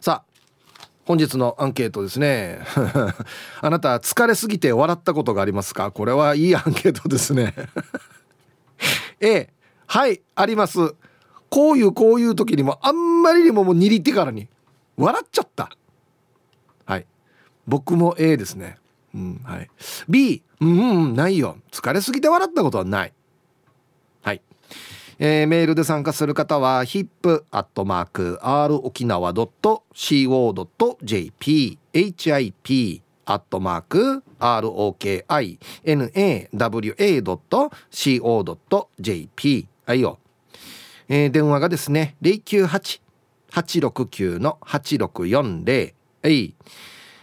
さあ本日のアンケートですね。あなた疲れすぎて笑ったことがありますか？これはいいアンケートですね。A はいあります。こういうこういう時にもあんまりにももう握ってからに笑っちゃった。はい。僕も A ですね。うんはい。B うんうんないよ。疲れすぎて笑ったことはない。はい。えー、メールで参加する方は hip.r 沖縄 .co.jp hip アットマーク ROKINAWA.co.jp はいよ、えー、電話がですね098-869-8640はい、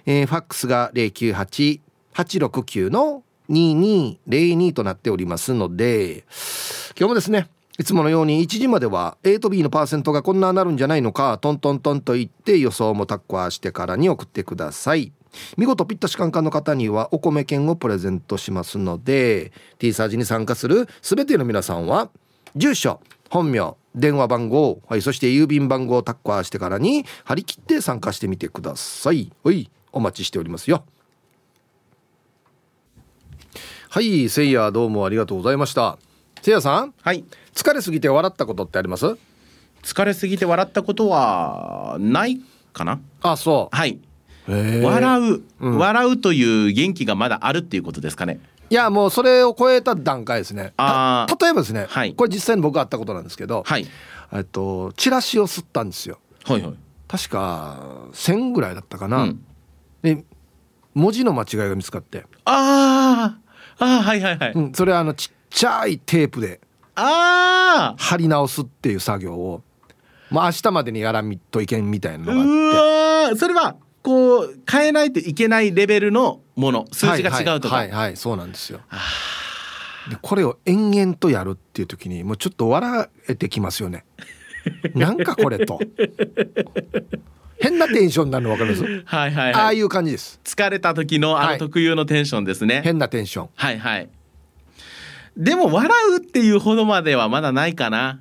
えー、ファックスが098-869の2202となっておりますので今日もですねいつものように1時までは A と B のパーセントがこんななるんじゃないのかトントントンと言って予想もタッコアしてからに送ってください。見事ピッタシカンカンの方にはお米券をプレゼントしますので T サージに参加する全ての皆さんは住所本名電話番号、はい、そして郵便番号をタッコアしてからに張り切って参加してみてください。はいお待ちしておりますよ。はいせいやどうもありがとうございました。せいやさん。はい。疲れすぎて笑ったことってあります？疲れすぎて笑ったことはないかな。あそう。はい。笑う、うん、笑うという元気がまだあるっていうことですかね。いやもうそれを超えた段階ですね。あ例えばですね、はい、これ実際に僕あったことなんですけど、はい、えっとチラシを吸ったんですよ。はいはい。確か1,000ぐらいだったかな、うん、で文字の間違いが見つかって。あああはいはいはい、うん、それはあのちっちゃいテープでああ貼り直すっていう作業をまあ明日までにやらんといけんみたいなのがあって。それはこう変えないといけないレベルのもの。数字が違うとか。はいはい、はい。はい、そうなんですよ。でこれを延々とやるっていう時にもうちょっと笑えてきますよね。なんかこれと。変なテンションになるの分かります？はいはい、はい、ああいう感じです。疲れた時のあの特有のテンションですね、はい、変なテンション。はいはいでも笑うっていうほどまではまだないかな。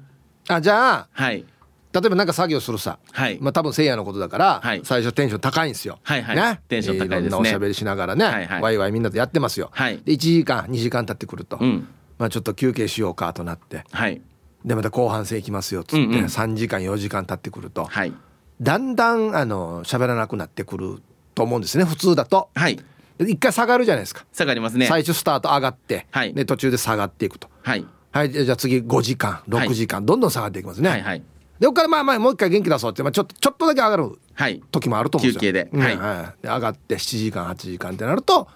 あじゃあはい。例えば何か作業するさ、はい。まあ多分せいやのことだから、はい、最初テンション高いんですよ、はいはい。ね、テンション高いですね。いろんなおしゃべりしながらね、はいはい、ワイワイみんなでやってますよ、はい、で1時間2時間経ってくると、うん、まあちょっと休憩しようかとなって、はい、でまた後半戦いきますよっつって、うんうん、3時間4時間経ってくると、はい、だんだんあの喋らなくなってくると思うんですね普通だと。はい一回下がるじゃないですか。下がりますね。最初スタート上がって、はい、で途中で下がっていくと。はい、はい、じゃあ次5時間6時間、はい、どんどん下がっていきますね、はいはい。でこからまあまあもう一回元気出そうって、まあ、ちょっとちょっとだけ上がる時もあると思うんですよ、休憩で,、はい。はい、で上がって7時間8時間ってなると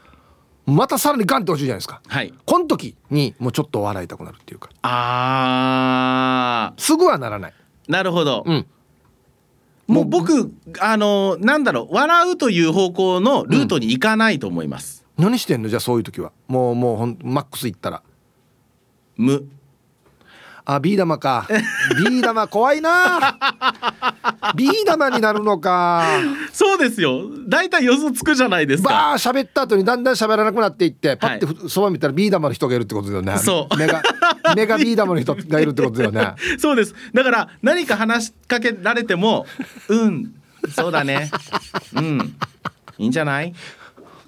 またさらにガンって落ちるじゃないですか、はい、この時にもうちょっと笑いたくなるっていうか。あすぐはならない。なるほど、うん、もう僕あのなんだろう笑うという方向のルートに行かないと思います、うん、何してんの？じゃあそういう時は。もうもうほんマックスいったら。無あビー玉か。ビー玉怖いな。ビー玉になるのか。そうですよ。大体予想つくじゃないですか。バー喋った後にだんだん喋らなくなっていってパッてそば見たらビー玉の人がいるってことだよね。そう。目が目がビー玉の人がいるってことだよね。そうです。だから何か話しかけられてもうんそうだね。うん。いいんじゃない？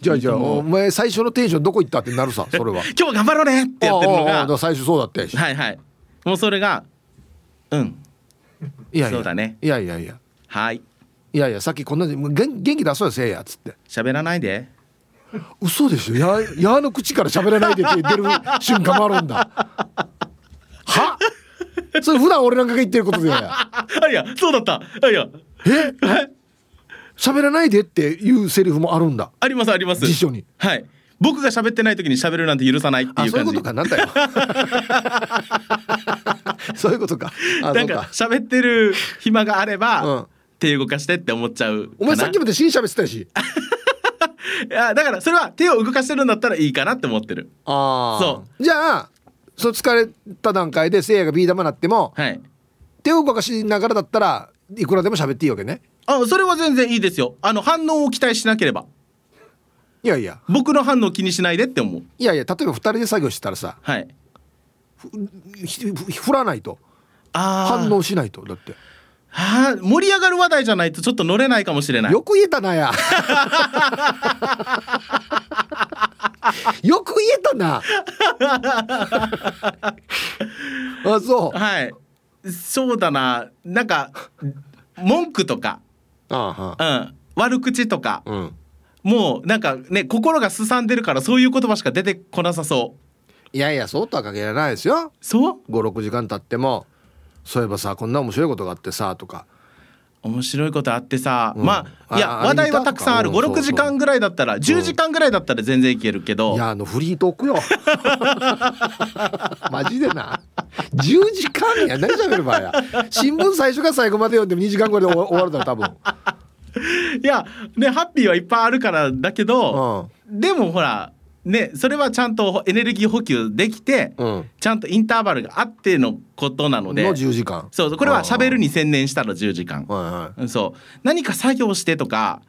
じゃあじゃあお前最初のテンションどこ行ったってなるさそれは。今日頑張ろうねってやってるのが。最初そうだったしはいはいもうそれがうん。いやいや。そうだね。いやいやいや。はい。いやいやさっきこんな元元気出そうよせいやっつって。喋らないで。嘘でしょ？ややの口から喋らないでって出る瞬間もあるんだ。は？それ普段俺なんかが言ってることだよ。あいやそうだった。あいや。え？喋らないでっていうセリフもあるんだ。ありますあります。辞書に。はい僕が喋ってない時に喋るなんて許さないっていう感じ。そういうことか。なんだよ。そういうことか。なんか喋ってる暇があれば、うん、手動かしてって思っちゃうお前さっきまで死に喋ってたし。いやだからそれは手を動かしてるんだったらいいかなって思ってる。ああそう。じゃあそ疲れた段階でせいやがビー玉なっても、はい、手を動かしながらだったらいくらでも喋っていいわけね。あそれは全然いいですよ。あの反応を期待しなければいやいや。僕の反応気にしないでって思う。いやいや例えば2人で作業してたらさはい。振らないと。反応しないとだって。はあ盛り上がる話題じゃないとちょっと乗れないかもしれない。よく言えたなや。よく言えたな。あそう。はい。そうだな。なんか文句とか、あうん、悪口とか。あうんもうなんかね心がすさんでるからそういう言葉しか出てこなさそう。いやいやそうとは限らないですよ。そう？56時間経ってもそういえばさこんな面白いことがあってさとか。面白いことあってさ、うん。まあいやあ話題はたくさんある。あれ見た56時間ぐらいだったら10時間ぐらいだったら全然いけるけど、いやあのフリートークよ。マジでな。10時間や。何喋る場合や。新聞最初から最後まで読んでも2時間ぐらいで終わ終わるだろ多分いやねハッピーはいっぱいあるからだけど、でもほらねそれはちゃんとエネルギー補給できて、うん、うん、ちゃんとインターバルがあってのことなので。の10時間。そうこれは喋るに専念したら10時間、はいはい。うんそう。何か作業してとか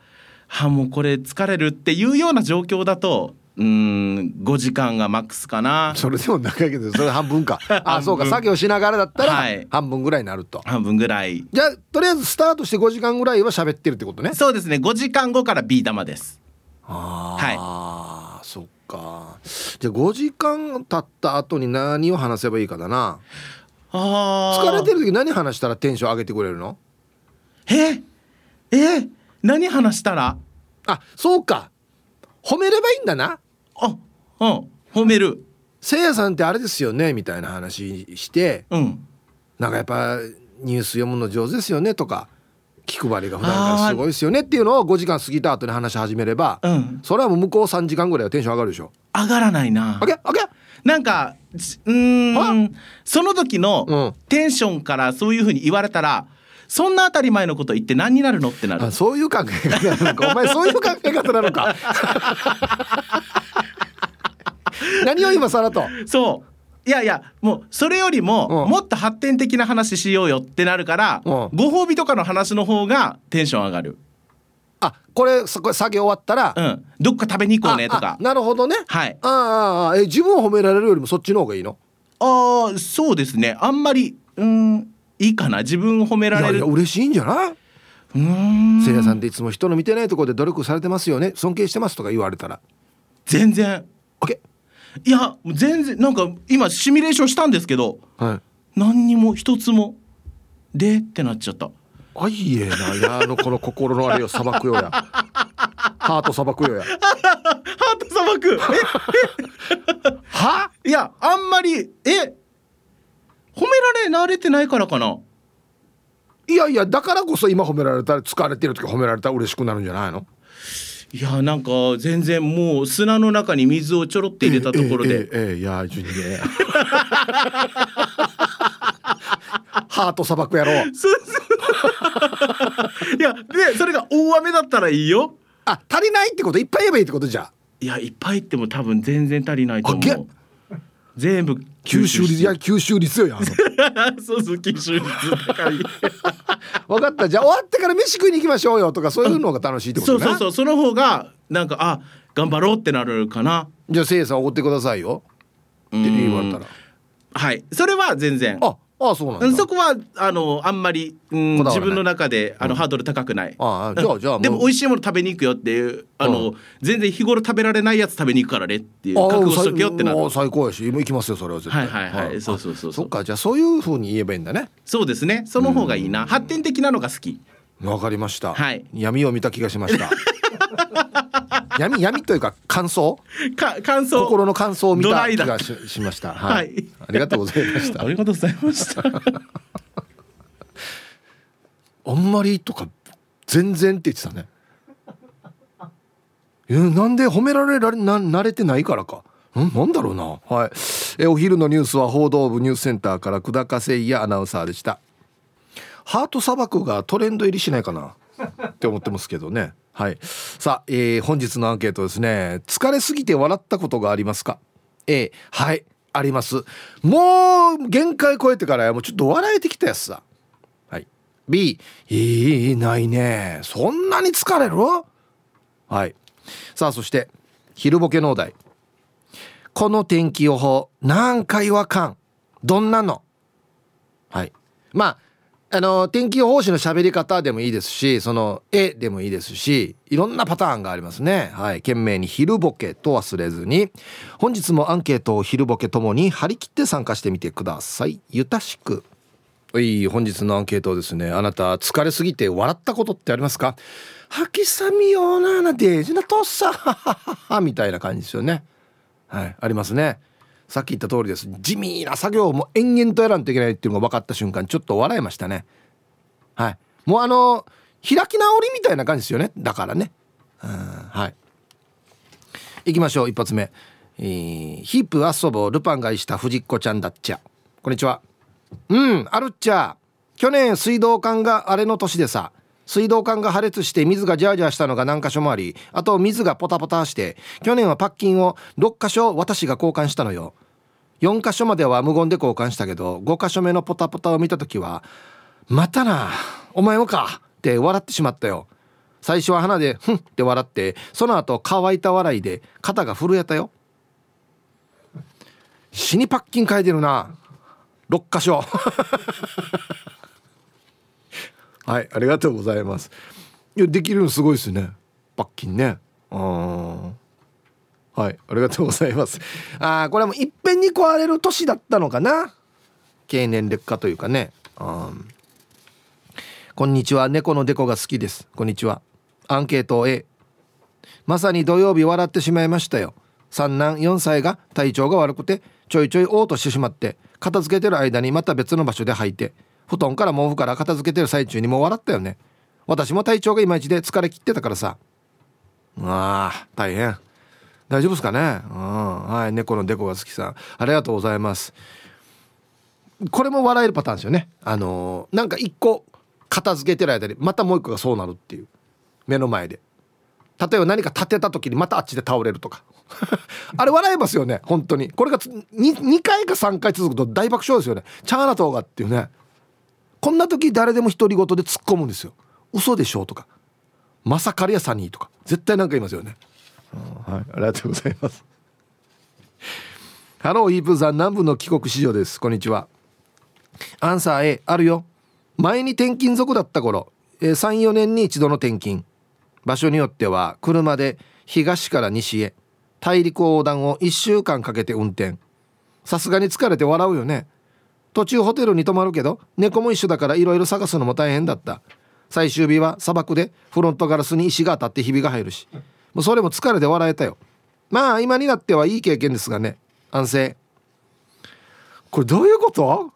あもうこれ疲れるっていうような状況だとうーん5時間がマックスかな。それでも長いけどそれ半分か。あそうか。作業しながらだったらはい。半分ぐらいになると、半分ぐらい。じゃあとりあえずスタートして5時間ぐらいは喋ってるってことね。そうですね。5時間後からビー玉です。ああ、そっか。じゃあ5時間経った後に何を話せばいいかだな。あー。疲れてる時何話したらテンション上げてくれるの？え？え？何話したら？あそうか。褒めればいいんだなあうん褒める。せいやさんってあれですよねみたいな話してうん。なんかやっぱニュース読むの上手ですよねとか気配りが普段からすごいですよねっていうのを5時間過ぎた後に話し始めれば、うん。それはもう向こう3時間ぐらいはテンション上がるでしょ？上がらないな。あけあけなんかしうーんその時うん。のテンションからそういうふうに言われたらそんな当たり前のこと言って何になるのってなる。あそういう考え方なのか。お前そういう考え方なのか。何を今更と？そう。いやいやもうそれよりもうん。もっと発展的な話しようよってなるからうん。ご褒美とかの話の方がテンション上がる。あこれそこ作業終わったら、うん。どっか食べに行こうねとあか。あなるほどね。はい。ああああえ自分を褒められるよりもそっちの方がいいの？ああそうですね。あんまりうんいいかな？自分を褒めらいやいれるや嬉しいんじゃない？うーん。せいやさんっていつも人の見てないところで努力されてますよね。尊敬してますとか言われたら。全然。OK いや全然なんか今シミュレーションしたんですけどはい。何にも一つもでってなっちゃった。あいえな。いやあのこの心のあれよ。砂漠よや。ハート砂漠よや。ハート砂漠。はえ。いやあんまりえ褒められ慣れてないからかな。いやいやだからこそ今褒められたら疲れてる時褒められたら嬉しくなるんじゃないの？いやなんか全然もう砂の中に水をちょろって入れたところで、ええええええいやジュニアハート砂漠やろういやでそれが大雨だったらいいよあ足りないってこといっぱい言えばいいってことじゃいやいっぱい言っても多分全然足りないと思う全部吸収率いや吸収率よやん そうそう吸収率分 かった。じゃあ終わってから飯食いに行きましょうよとかそういうのが楽しいってことね。そうそうそうその方がなんかあ頑張ろうってなるかな。じゃあせいやさんおごってくださいよ。って言われたら。はい。それは全然。ああそうなんそこはあのあんまり、うん、自分の中であの、ハードル高くない。ああじゃあじゃあでも美い味しいもの食べに行くよっていうあの、う全然日頃食べられないやつ食べに行くからねっていう覚悟しとけよってなる。最高やし今行きますよそれは絶対。はいはいはいそうそうそうそう。そっかじゃあそういう風に言えばいいんだね。そうですね。その方がいいな。発展的なのが好き。わかりました、はい。闇を見た気がしました 闇闇というか感想？か感想。心の感想を見た気がししました。はい、はい。ありがとうございました。ありがとうございました。あんまりとか全然って言ってたね。えなんで褒められられな慣れてないからか。ん？なんだろうな。はい。えお昼のニュースは報道部ニュースセンターから久高誠也アナウンサーでした。ハート砂漠がトレンド入りしないかなって思ってますけどねはい。さあ、えー本日のアンケートですね。疲れすぎて笑ったことがありますか？A はい。あります。もう限界超えてからもうちょっと笑えてきたやつさはい。B いいないね。そんなに疲れる？はい。さあそして昼ボケのお題。この天気予報何回はかん？どんなの？はい。まああの天気予報士の喋り方でもいいですしその絵でもいいですしいろんなパターンがありますね。はい。懸命に昼ボケと忘れずに本日もアンケートを昼ボケともに張り切って参加してみてください。ゆたしく。はい本日のアンケートですね。あなた疲れすぎて笑ったことってありますか？吐きさみようななデージなとっさみたいな感じですよね。はいありますね。さっき言った通りです。地味な作業も延々とやらんといけないっていうのが分かった瞬間ちょっと笑いましたね。はい。もうあの開き直りみたいな感じですよね。だからね。うんはい。行きましょう一発目、えー、ヒップ遊ぼうルパン買いした藤子ちゃんだっちゃ。こんにちは。うんあるっちゃ。去年水道管があれの年でさ。水道管が破裂して水がジャージャーしたのが何箇所もありあと水がポタポタして去年はパッキンを6箇所私が交換したのよ。4箇所までは無言で交換したけど5箇所目のポタポタを見た時は「またなお前もか!」って笑ってしまったよ。最初は鼻で「ふん」って笑ってその後乾いた笑いで肩が震えたよ。死にパッキン書いてるな6箇所。はいありがとうございます。いやできるのすごいですね。パッキンね。うんはい。ありがとうございます。ああこれもういっぺんに壊れる年だったのかな？経年劣化というかね。うん。こんにちは。猫のデコが好きです。こんにちは。アンケート A まさに土曜日笑ってしまいましたよ。三男4歳が体調が悪くてちょいちょい嘔吐してしまって片付けてる間にまた別の場所で吐いて布団から毛布から片付けてる最中にもう笑ったよね。私も体調がいまいちで疲れ切ってたからさ。ああ大変。大丈夫ですかね？うん。はい。猫のデコが好きさん。ありがとうございます。これも笑えるパターンですよね。あのー、なんか一個片付けてる間にまたもう一個がそうなるっていう。目の前で。例えば何か立てた時にまたあっちで倒れるとか。あれ笑えますよね。本当に。これが 2, 2回か3回続くと大爆笑ですよね。チャーナ島がっていうね。こんな時誰でも独り言で突っ込むんですよ。嘘でしょとか。まさかりやさにとか。絶対なんか言いますよね。はい、ありがとうございます。ハローイープさん南部の帰国子女です。こんにちは。アンサー A あるよ。前に転勤族だった頃、えー、34年に一度の転勤。場所によっては車で東から西へ。大陸横断を1週間かけて運転。さすがに疲れて笑うよね。途中ホテルに泊まるけど猫も一緒だからいろいろ探すのも大変だった。最終日は砂漠でフロントガラスに石が当たってひびが入るし。もうそれも疲れて笑えたよ。まあ今になってはいい経験ですがね。安静。これどういうこと？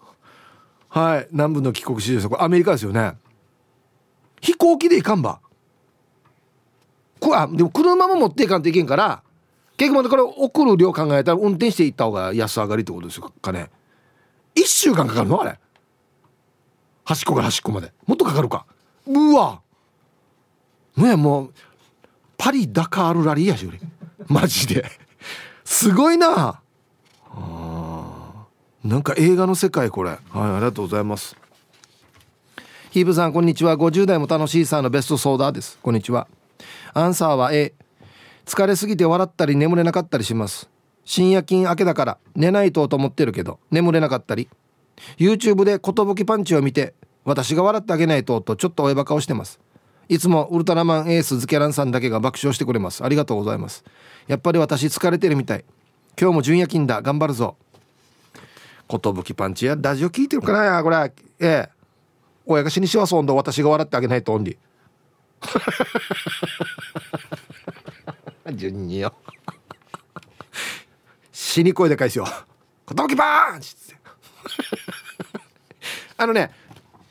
はい。南部の帰国子女これアメリカですよね。飛行機で行かんば。こあでも車も持っていかんといけんから結局またこれ送る量考えたら運転していった方が安上がりってことですかね。1週間かかるの？あれ。端っこから端っこまで。もっとかかるか。うわ。ねもうパリダカールラリーやし俺。マジで。すごいな。あなんか映画の世界これ。はいありがとうございます。ヒーブさんこんにちは。50代も楽しいさんのベストソーダです。こんにちは。アンサーは A 疲れすぎて笑ったり眠れなかったりします。深夜勤明けだから寝ないとと思ってるけど眠れなかったり。YouTube で寿パンチを見て私が笑ってあげないととちょっと親バカをしてます。いつもウルトラマンエースズケランさんだけが爆笑してくれます。ありがとうございます。やっぱり私疲れてるみたい。今日も純夜勤だ。頑張るぞ。寿パンチやラジオ聞いてるかなこれええ親が死にしわそんど私が笑ってあげないとオンリー順によ死に声で返すよ「寿パンチ!」あのね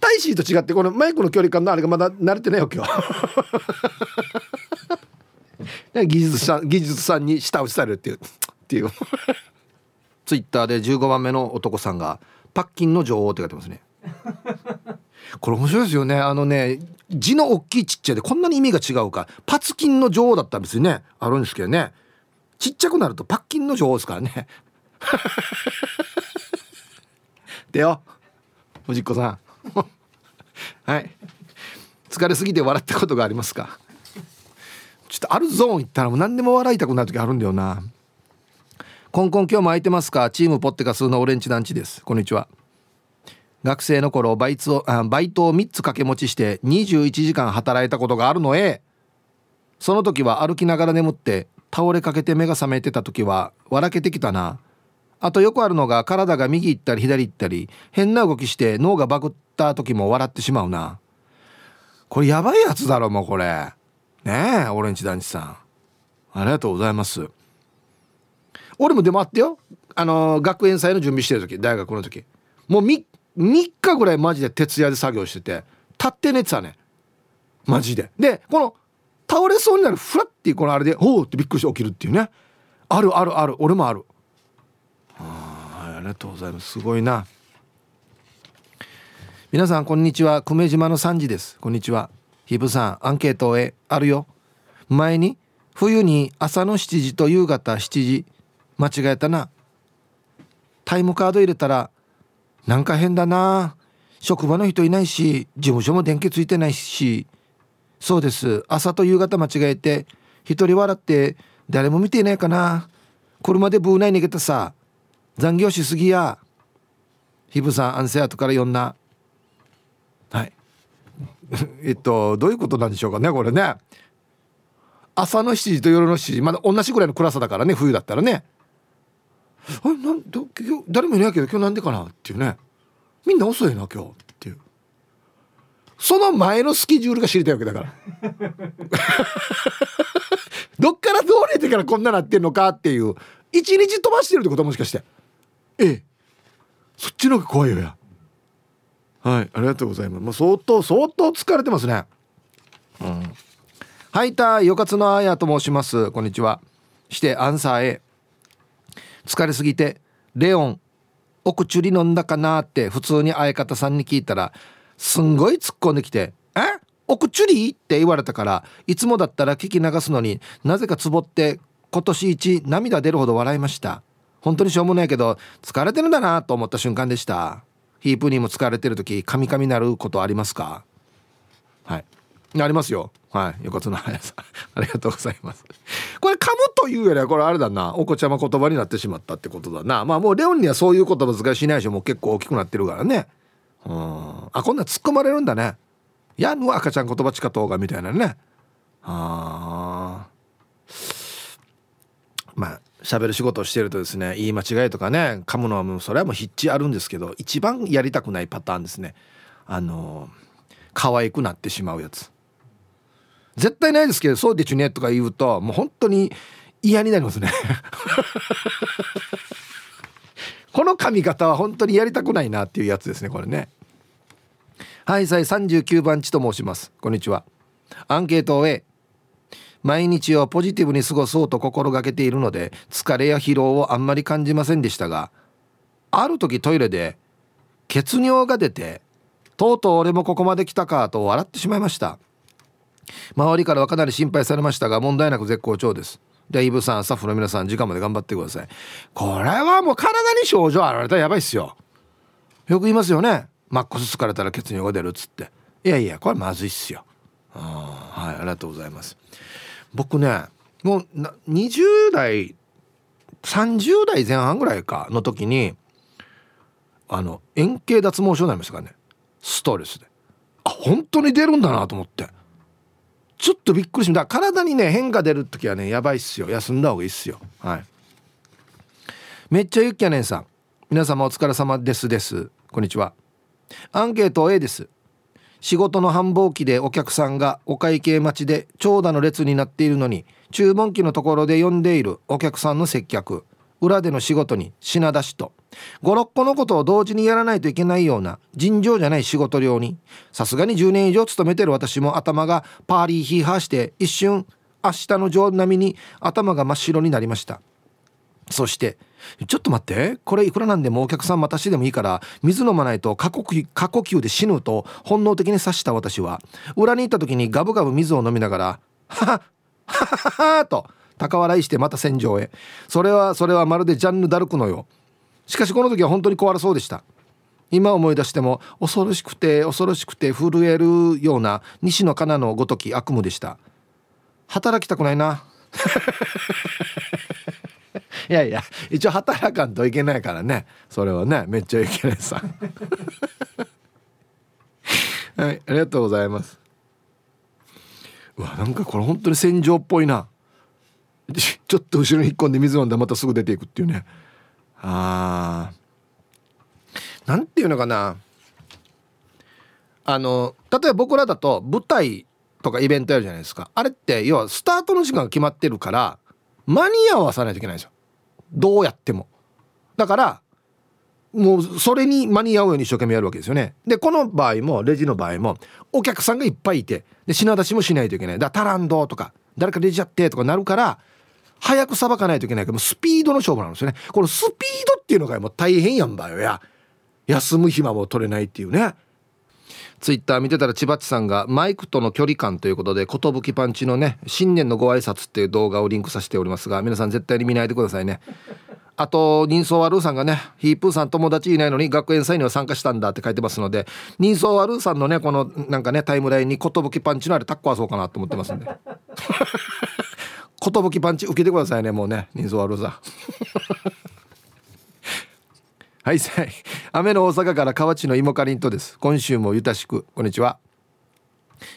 タイシーと違ってこのマイクの距離感のあれがまだ慣れてないわけよ。技術者 技術さんに舌打ちされるっていう っていう。ツイッターで15番目の男さんが「パッキンの女王」って書いてますね。これ面白いですよね。あのね字の大きいちっちゃいでこんなに意味が違うか。パツキンの女王だったんですよね。あるんですけどね。ちっちゃくなるとパッキンの女王ですからね。でよ藤子さん はい。疲れすぎて笑ったことがありますか？ちょっとあるゾーン行ったらもう何でも笑いたくなる時あるんだよな。コンコン今日も空いてますか？チームポッテカスのオレンジ団地です。こんにちは。学生の頃バイトをバイトを3つ掛け持ちして21時間働いたことがあるのへその時は歩きながら眠って倒れかけて目が覚めてた時は笑けてきたな。あとよくあるのが体が右行ったり左行ったり変な動きして脳がバグった時も笑ってしまうな。これやばいやつだろもうこれ。ねえオレンジ団地さん。ありがとうございます。俺もでもあってよ。あの、学園祭の準備してる時大学の時。もう 3, 3日ぐらいマジで徹夜で作業してて立って寝てたね。マジで。でこの倒れそうになるフラッてこのあれで「おお!」ってびっくりして起きるっていうね。あるあるある。俺もある。りがとうございます。すごいな。皆さんこんにちは。久米島の3時です。こんにちは。ヒブさんアンケートへあるよ。前に冬に朝の7時と夕方7時。間違えたな。タイムカード入れたらなんか変だな。職場の人いないし事務所も電気ついてないし。そうです。朝と夕方間違えて一人笑って誰も見ていないかな。車でブーナイ逃げたさ。残業しすぎや。ヒブさんアンセアトから呼んなはい。えっとどういうことなんでしょうかねこれね。朝の7時と夜の7時。まだ同じぐらいの暗さだからね冬だったらね。あれなんど今日誰もいないけど今日なんでかなっていうね。みんな遅いな今日っていう。その前のスケジュールが知りたいわけだから。どっからどうれてからこんななってんのかっていう。一日飛ばしてるってこともしかして。ええ。そっちの方が怖いよや。はいありがとうございます、まあ、相当相当疲れてますね。うん。はいたよかつのあやと申します。こんにちは。してアンサー A 疲れすぎてレオン奥チュリ飲んだかなって普通に相方さんに聞いたらすんごい突っ込んできて「え？奥チュリ?」って言われたからいつもだったら聞き流すのになぜかつぼって今年一涙出るほど笑いました。本当にしょうもないけど疲れてるんだなと思った瞬間でした。ヒープにも疲れてる時カミカミなることありますか？はい。ありますよ。はい。横綱速さ ありがとうございます。これ噛むというよりはこれあれだな。お子ちゃま言葉になってしまったってことだな。まあもうレオンにはそういう言葉遣いしないしもう結構大きくなってるからね。うん。あこんな突っ込まれるんだね。やんわ赤ちゃん言葉ちかとうがみたいなね。ああまあ喋る仕事をしてるとですね言い間違いとかね噛むのはもうそれはもう必至あるんですけど一番やりたくないパターンですね。あの可愛くなってしまうやつ。絶対ないですけどそうでちゅねとか言うともう本当に嫌になりますね。この髪型は本当にやりたくないなっていうやつですねこれね。はいさい39番地と申します。こんにちは。アンケートを A 毎日をポジティブに過ごそうと心がけているので疲れや疲労をあんまり感じませんでしたがある時トイレで血尿が出てとうとう俺もここまで来たかと笑ってしまいました。周りからはかなり心配されましたが問題なく絶好調です。でイブさんスタッフの皆さん時間まで頑張ってください。これはもう体に症状あられたらやばいっすよ。よく言いますよね。マックス疲れたら血尿が出るっつって。いやいやこれまずいっすよ。あはいありがとうございます。僕ねもう20代30代前半ぐらいかの時にあの円形脱毛症になりましたからね。ストレスで。あ本当に出るんだなと思って。ちょっとびっくりしました体にね変化出る時はねやばいっすよ。休んだ方がいいっすよ。はい。めっちゃゆっきゃねんさん。皆様お疲れ様ですです。こんにちは。アンケート A です。仕事の繁忙期でお客さんがお会計待ちで長蛇の列になっているのに注文機のところで呼んでいるお客さんの接客裏での仕事に品出しと。56個のことを同時にやらないといけないような尋常じゃない仕事量にさすがに10年以上勤めてる私も頭がパーリーヒーハーして一瞬明日の上並みに頭が真っ白になりましたそして「ちょっと待ってこれいくらなんでもお客さん待たしてでもいいから水飲まないと過呼吸過呼吸で死ぬ」と本能的に察した私は裏に行った時にガブガブ水を飲みながら「ははははは」と高笑いしてまた戦場へ。それはそれはまるでジャンヌ・ダルクのよしかしこの時は本当に怖そうでした。今思い出しても恐ろしくて恐ろしくて震えるような西野カナのごとき悪夢でした。働きたくないな。いやいや一応働かんといけないからね。それはねめっちゃいけないさ。はいありがとうございます。うわなんかこれ本当に戦場っぽいな。ちょっと後ろに引っ込んで水飲んでまたすぐ出ていくっていうね。あー。なんていうのかな。あの例えば僕らだと舞台とかイベントやるじゃないですか。あれって要はスタートの時間が決まってるから間に合わさないといけないんですよ。どうやっても。だからもうそれに間に合うように一生懸命やるわけですよね。でこの場合もレジの場合もお客さんがいっぱいいてで品出しもしないといけない。だからタランドとか誰かレジやってとかなるから早くさばかないといけない。けどスピードの勝負なんですよね。このスピードっていうのがもう大変やんばよや。休む暇も取れないっていうね。ツイッター見てたら千葉っちさんがマイクとの距離感ということで寿パンチのね新年のご挨拶っていう動画をリンクさせておりますが皆さん絶対に見ないでくださいね。あと人相はルーさんがねヒープーさん友達いないのに学園祭には参加したんだって書いてますので人相はルーさんのねこのなんかねタイムラインに寿パンチのあれタッコはそうかなと思ってますんで。寿パンチ受けてくださいねもうね人相はルーさんはいさい雨の大阪から河内の芋かりんとです。今週もゆたしくこんにちは。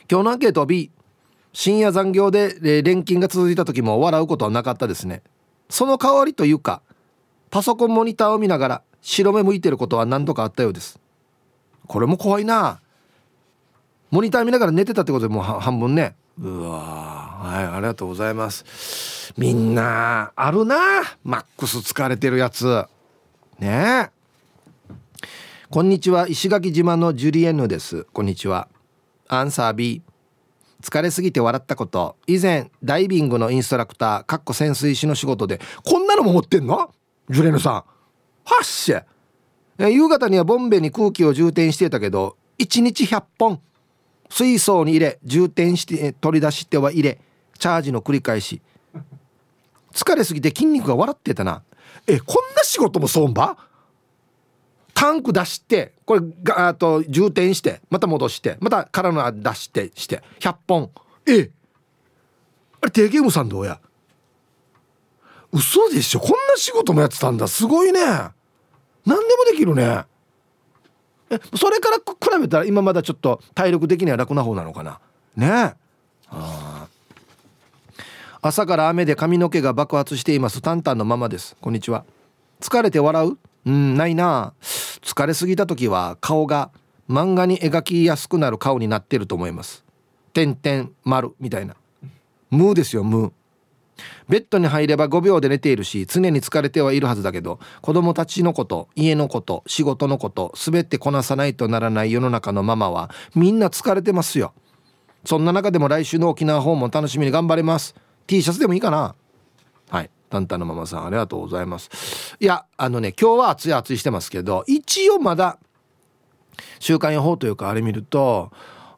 今日のアンケート B 深夜残業で連勤が続いた時も笑うことはなかったですね。その代わりというかパソコンモニターを見ながら白目向いてることは何度かあったようです。これも怖いな。モニター見ながら寝てたってことでもう半分ね。うわはいありがとうございます。みんなあるな。マックス疲れてるやつ。ね。えこんにちは。石垣島のジュリエヌです。こんにちは。アンサー B 疲れすぎて笑ったこと。以前ダイビングのインストラクターかっこ潜水士の仕事でこんなのも持ってんの？ジュレヌさん。はっしゃ。夕方にはボンベに空気を充填してたけど1日100本。水槽に入れ充填して取り出しては入れチャージの繰り返し。疲れすぎて筋肉が笑ってたな。えこんな仕事もそうば？タンク出してこれガーッと充填してまた戻してまた空の出してして100本。えあれ定ゲームさんどうや？嘘でしょ。こんな仕事もやってたんだ。すごいね。何でもできるね。えそれから比べたら今まだちょっと体力的には楽な方なのかな？ね。あ朝から雨で髪の毛が爆発しています。タンタンのままです。こんにちは。疲れて笑う？うんないな。疲れすぎた時は顔が漫画に描きやすくなる顔になってると思います。点々丸みたいな。ムーですよムーベッドに入れば5秒で寝ているし常に疲れてはいるはずだけど子供たちのこと家のこと仕事のこと全てこなさないとならない世の中のママはみんな疲れてますよ。そんな中でも来週の沖縄訪問楽しみに頑張ります。T シャツでもいいかな。はい。タンタンのママさんありがとうございます。いやあのね今日は暑い暑いしてますけど一応まだ週間予報というかあれ見ると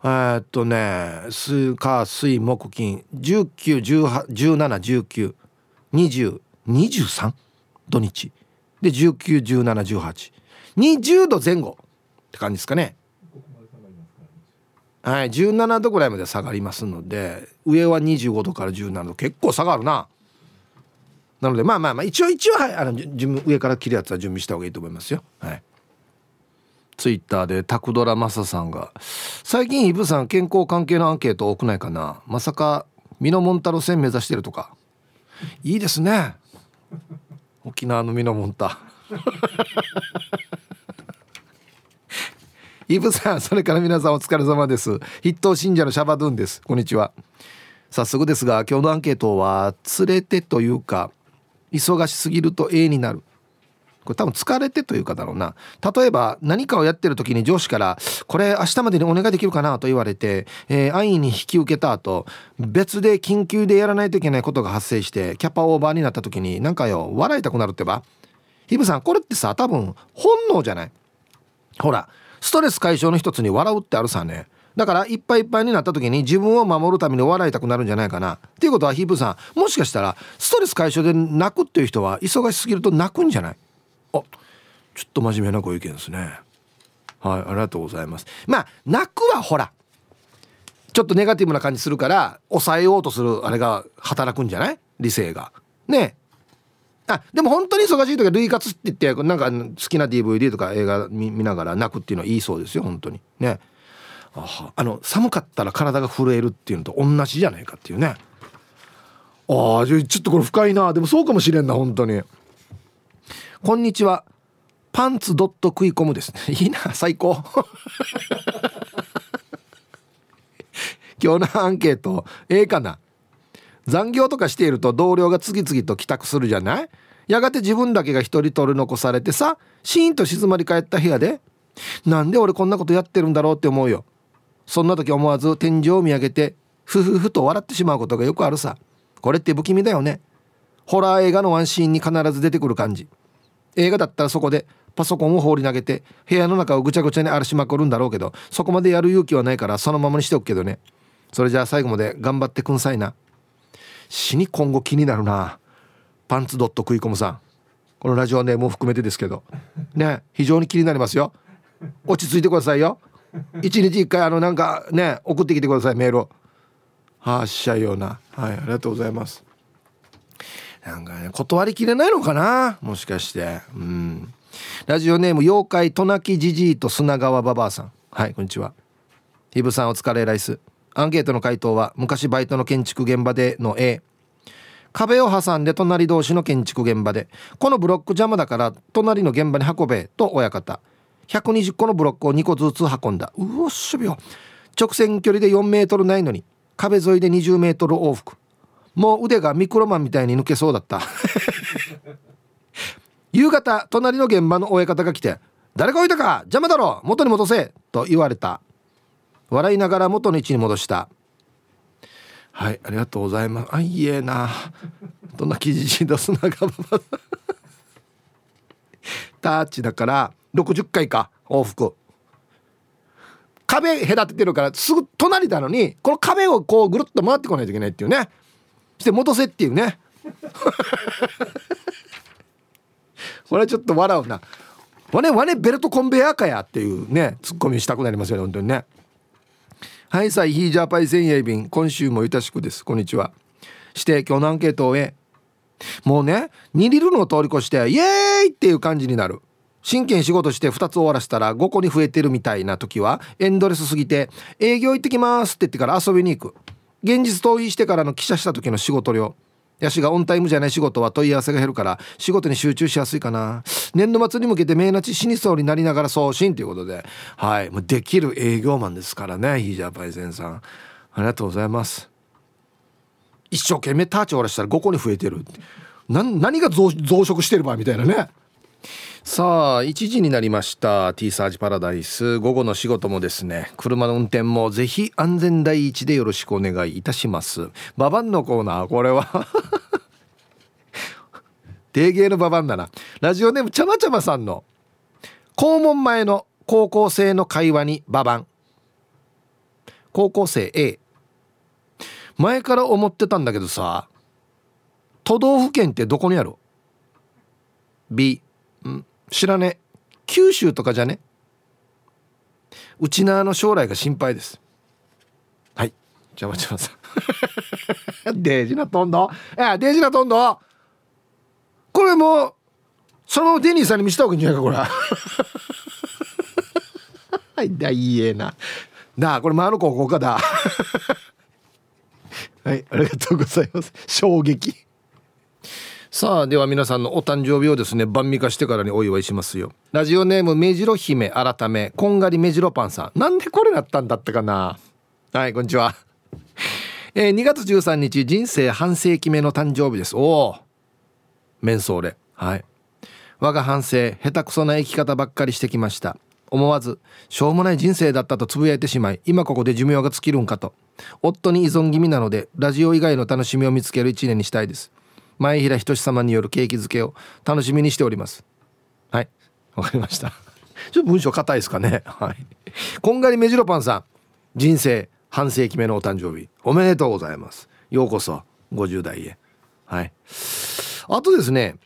えー、っとね水火水木金1917192023土日。で19171820度前後って感じですかね。はい17度ぐらいまで下がりますので上は25度から17度。結構下がるな。なのでまあまあまあ一応一応はいあの上から切るやつは準備した方がいいと思いますよ。はい。ツイッターでタクドラマサさんが最近イブさん健康関係のアンケート多くないかな？まさかミノモンタロ線目指してるとか。いいですね。沖縄のミノモンタ。イブさんそれから皆さんお疲れ様です。筆頭信者のシャバドゥンです。こんにちは。早速ですが今日のアンケートは連れてというか忙しすぎると A になる。これ多分疲れてというかだろうな。例えば何かをやってる時に上司から「これ明日までにお願いできるかな?」と言われて、えー、安易に引き受けた後別で緊急でやらないといけないことが発生してキャパオーバーになった時になんかよ笑いたくなるってば。ヒブさんこれってさ多分本能じゃない？ほらストレス解消の一つに笑うってあるさね。だからいっぱいいっぱいになった時に自分を守るために笑いたくなるんじゃないかな。っていうことはヒープさんもしかしたらストレス解消で泣くっていう人は忙しすぎると泣くんじゃない？あちょっと真面目なご意見ですね。はいありがとうございます。まあ泣くはほらちょっとネガティブな感じするから抑えようとするあれが働くんじゃない？理性が。ねあでも本当に忙しい時は類活って言ってなんか好きな DVD とか映画見ながら泣くっていうのはいいそうですよ本当に。ねあの寒かったら体が震えるっていうのと同じじゃないかっていうね。ああちょっとこれ深いな。でもそうかもしれんな本当に。こんにちは。パンツドット食い込むですね。いいな最高。今日のアンケート。ええかな。残業とかしていると同僚が次々と帰宅するじゃない？やがて自分だけが一人取り残されてさシーンと静まり返った部屋で。なんで俺こんなことやってるんだろうって思うよ。そんな時思わず天井を見上げてふふふと笑ってしまうことがよくあるさ。これって不気味だよね。ホラー映画のワンシーンに必ず出てくる感じ。映画だったらそこでパソコンを放り投げて部屋の中をぐちゃぐちゃに荒らしまくるんだろうけどそこまでやる勇気はないからそのままにしておくけどね。それじゃあ最後まで頑張ってくんさいな。死に今後気になるな。パンツドット食い込むさん。このラジオネームも含めてですけど。ね非常に気になりますよ。落ち着いてくださいよ。一日一回あのなんかね送ってきてくださいメールを。はあしゃうような。はいありがとうございます。なんかね断りきれないのかなもしかして。うん。ラジオネーム妖怪トナキジジイと砂川ババアさん。はいこんにちは。ヒブさんお疲れライス。アンケートの回答は昔バイトの建築現場での A 壁を挟んで隣同士の建築現場で。このブロック邪魔だから隣の現場に運べと親方。120個のブロックを2個ずつ運んだ。うおっしょびよ。直線距離で4メートルないのに壁沿いで20メートル往復もう腕がミクロマンみたいに抜けそうだった。夕方隣の現場の親方が来て「誰か置いたか邪魔だろ元に戻せ!」と言われた。笑いながら元の位置に戻した。はいありがとうございます。あいえな。どんな記事出すながばタッチだから60回か往復。壁隔ててるからすぐ隣なのにこの壁をこうぐるっと回ってこないといけないっていうね。そして戻せっていうね。これはちょっと笑うな。わねわねベルトコンベヤーかやっていうねツッコミしたくなりますよね本当にね。はいさいヒージャーパイセンエイビン今週もゆたしくです。こんにちは。して今日のアンケートを終えもうね2リルの通り越してイエーイっていう感じになる。真剣仕事して2つ終わらせたら5個に増えてるみたいな時はエンドレスすぎて営業行ってきますって言ってから遊びに行く。現実逃避してからの記者した時の仕事量。ヤシがオンタイムじゃない仕事は問い合わせが減るから仕事に集中しやすいかな。年度末に向けて命なち死にそうになりながら送信ということで。はい。もうできる営業マンですからねヒージャーパイセンさん。ありがとうございます。一生懸命ターチ終わらしたら5個に増えてる何が増殖してるばみたいなね。さあ1時になりました。T サージパラダイス。午後の仕事もですね。車の運転もぜひ安全第一でよろしくお願いいたします。ババンのコーナー。これは。定芸のババンだな。ラジオネームちゃまちゃまさんの。校門前の高校生の会話にババン。高校生 A 前から思ってたんだけどさ都道府県ってどこにある ?B 知らね？九州とかじゃね？うちなの将来が心配です。はい。じゃあ待ちますデージなトンド。えデージなトンド。これもうそのままデニーさんに見せた方がいいんじゃないかこれ。はいだいいえな。なあこれ前の高校かだ。はいありがとうございます。衝撃さあでは皆さんのお誕生日をですね晩味化してからにお祝いしますよ。ラジオネーム目白姫改め。こんがり目白パンさん。なんでこれなったんだったかな？はいこんにちは。えー、2月13日人生半世紀目の誕生日です。おおメンソーレはい。我が半生下手くそな生き方ばっかりしてきました。思わずしょうもない人生だったとつぶやいてしまい今ここで寿命が尽きるんかと。夫に依存気味なのでラジオ以外の楽しみを見つける一年にしたいです。前平仁様による景気づけを楽しみにしております。はい。わかりました。ちょっと文章硬いですかね。はい。こんがりめじろパンさん。人生半世紀目のお誕生日。おめでとうございます。ようこそ50代へ。はい。あとですね。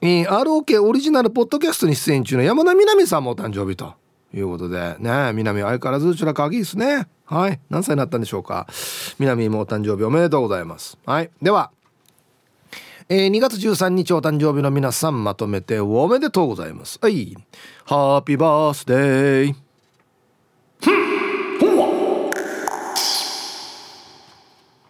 えー、ROK オリジナルポッドキャストに出演中の山田みなみさんもお誕生日と。いうことで。ね南相変わらずうちら鍵ですね。はい。何歳になったんでしょうか。南もお誕生日おめでとうございます。はい。ではえー、2月13日お誕生日の皆さんまとめておめでとうございます。はい。ハッピーバースデー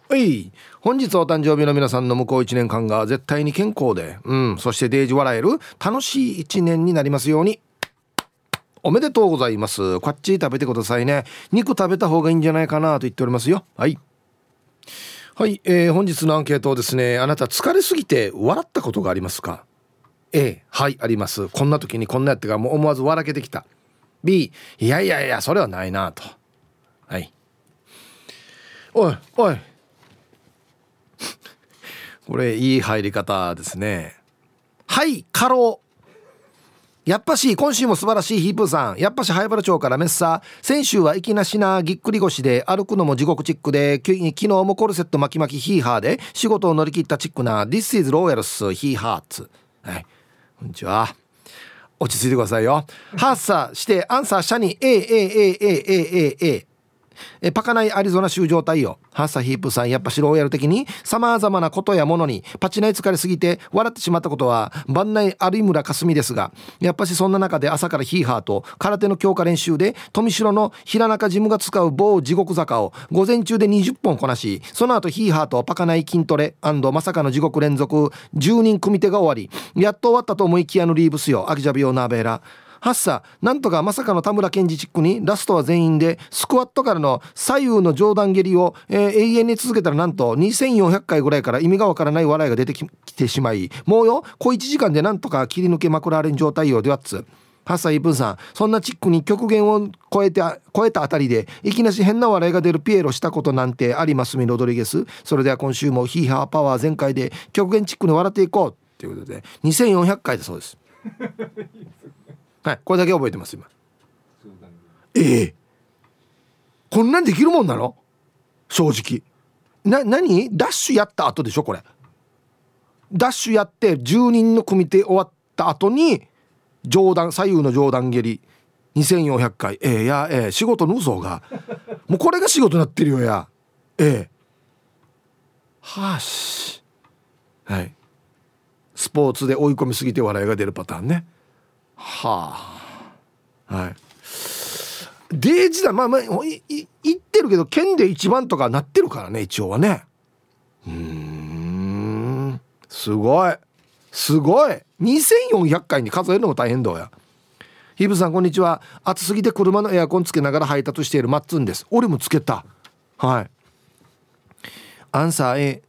はい。本日お誕生日の皆さんの向こう1年間が絶対に健康で、うん、そしてデージ笑える楽しい1年になりますように。おめでとうございます。こっち食べてくださいね。肉食べた方がいいんじゃないかなと言っておりますよ。はい。はい、えー、本日のアンケートですねあなた疲れすぎて笑ったことがありますか？A はいあります。こんな時にこんなやってがもう思わず笑けてきた。B いやいやいやそれはないなと。はい。おいおい。これいい入り方ですね。はい過労。やっぱし今週も素晴らしいヒープーさん。やっぱし早原町からメッサー。先週は粋なしなぎっくり腰で歩くのも地獄チックで昨日もコルセット巻き巻きヒーハーで仕事を乗り切ったチックな This is Royals ヒーハーツはい。こんにちは。落ち着いてくださいよ。ハッサしてアンサーシャニ。AAAAAAA えパカナイアリゾナ州状態よ。ハッサヒープさんやっぱ白をやる的に様々なことやものにパチナイ疲れすぎて笑ってしまったことは万内有村架純ですがやっぱしそんな中で朝からヒーハーと空手の強化練習で富城の平中ジムが使う某地獄坂を午前中で20本こなしその後ヒーハーとパカナイ筋トレまさかの地獄連続10人組手が終わりやっと終わったと思いきやのリーブスよ。アキジャビオナーベーラ。ハッサなんとかまさかの田村健二チックにラストは全員でスクワットからの左右の上段蹴りを、えー、永遠に続けたらなんと2400回ぐらいから意味がわからない笑いが出てきてしまいもうよ小1時間でなんとか切り抜けまくられん状態よではっつ。ハッサイープンさんそんなチックに極限を超えて超えたあたりでいきなし変な笑いが出るピエロしたことなんてありますみロドリゲス。それでは今週もヒーハーパワー全開で極限チックに笑っていこうということで2400回だそうです。はい。これだけ覚えてます今。ええ。こんなんできるもんなの？正直。な何？ダッシュやった後でしょこれ。ダッシュやって10人の組手終わった後に上段左右の上段蹴り。2400回。ええー、やええー、仕事の嘘が。もうこれが仕事になってるよや。ええ。はし。はい。スポーツで追い込みすぎて笑いが出るパターンねはあ。はい。デージだまあまあいい言ってるけど県で一番とかなってるからね一応はね。うん。すごい。すごい。2400回に数えるのも大変だや。ヒブさんこんにちは。暑すぎて車のエアコンつけながら配達しているマッツンです。俺もつけた。はい。アンサー A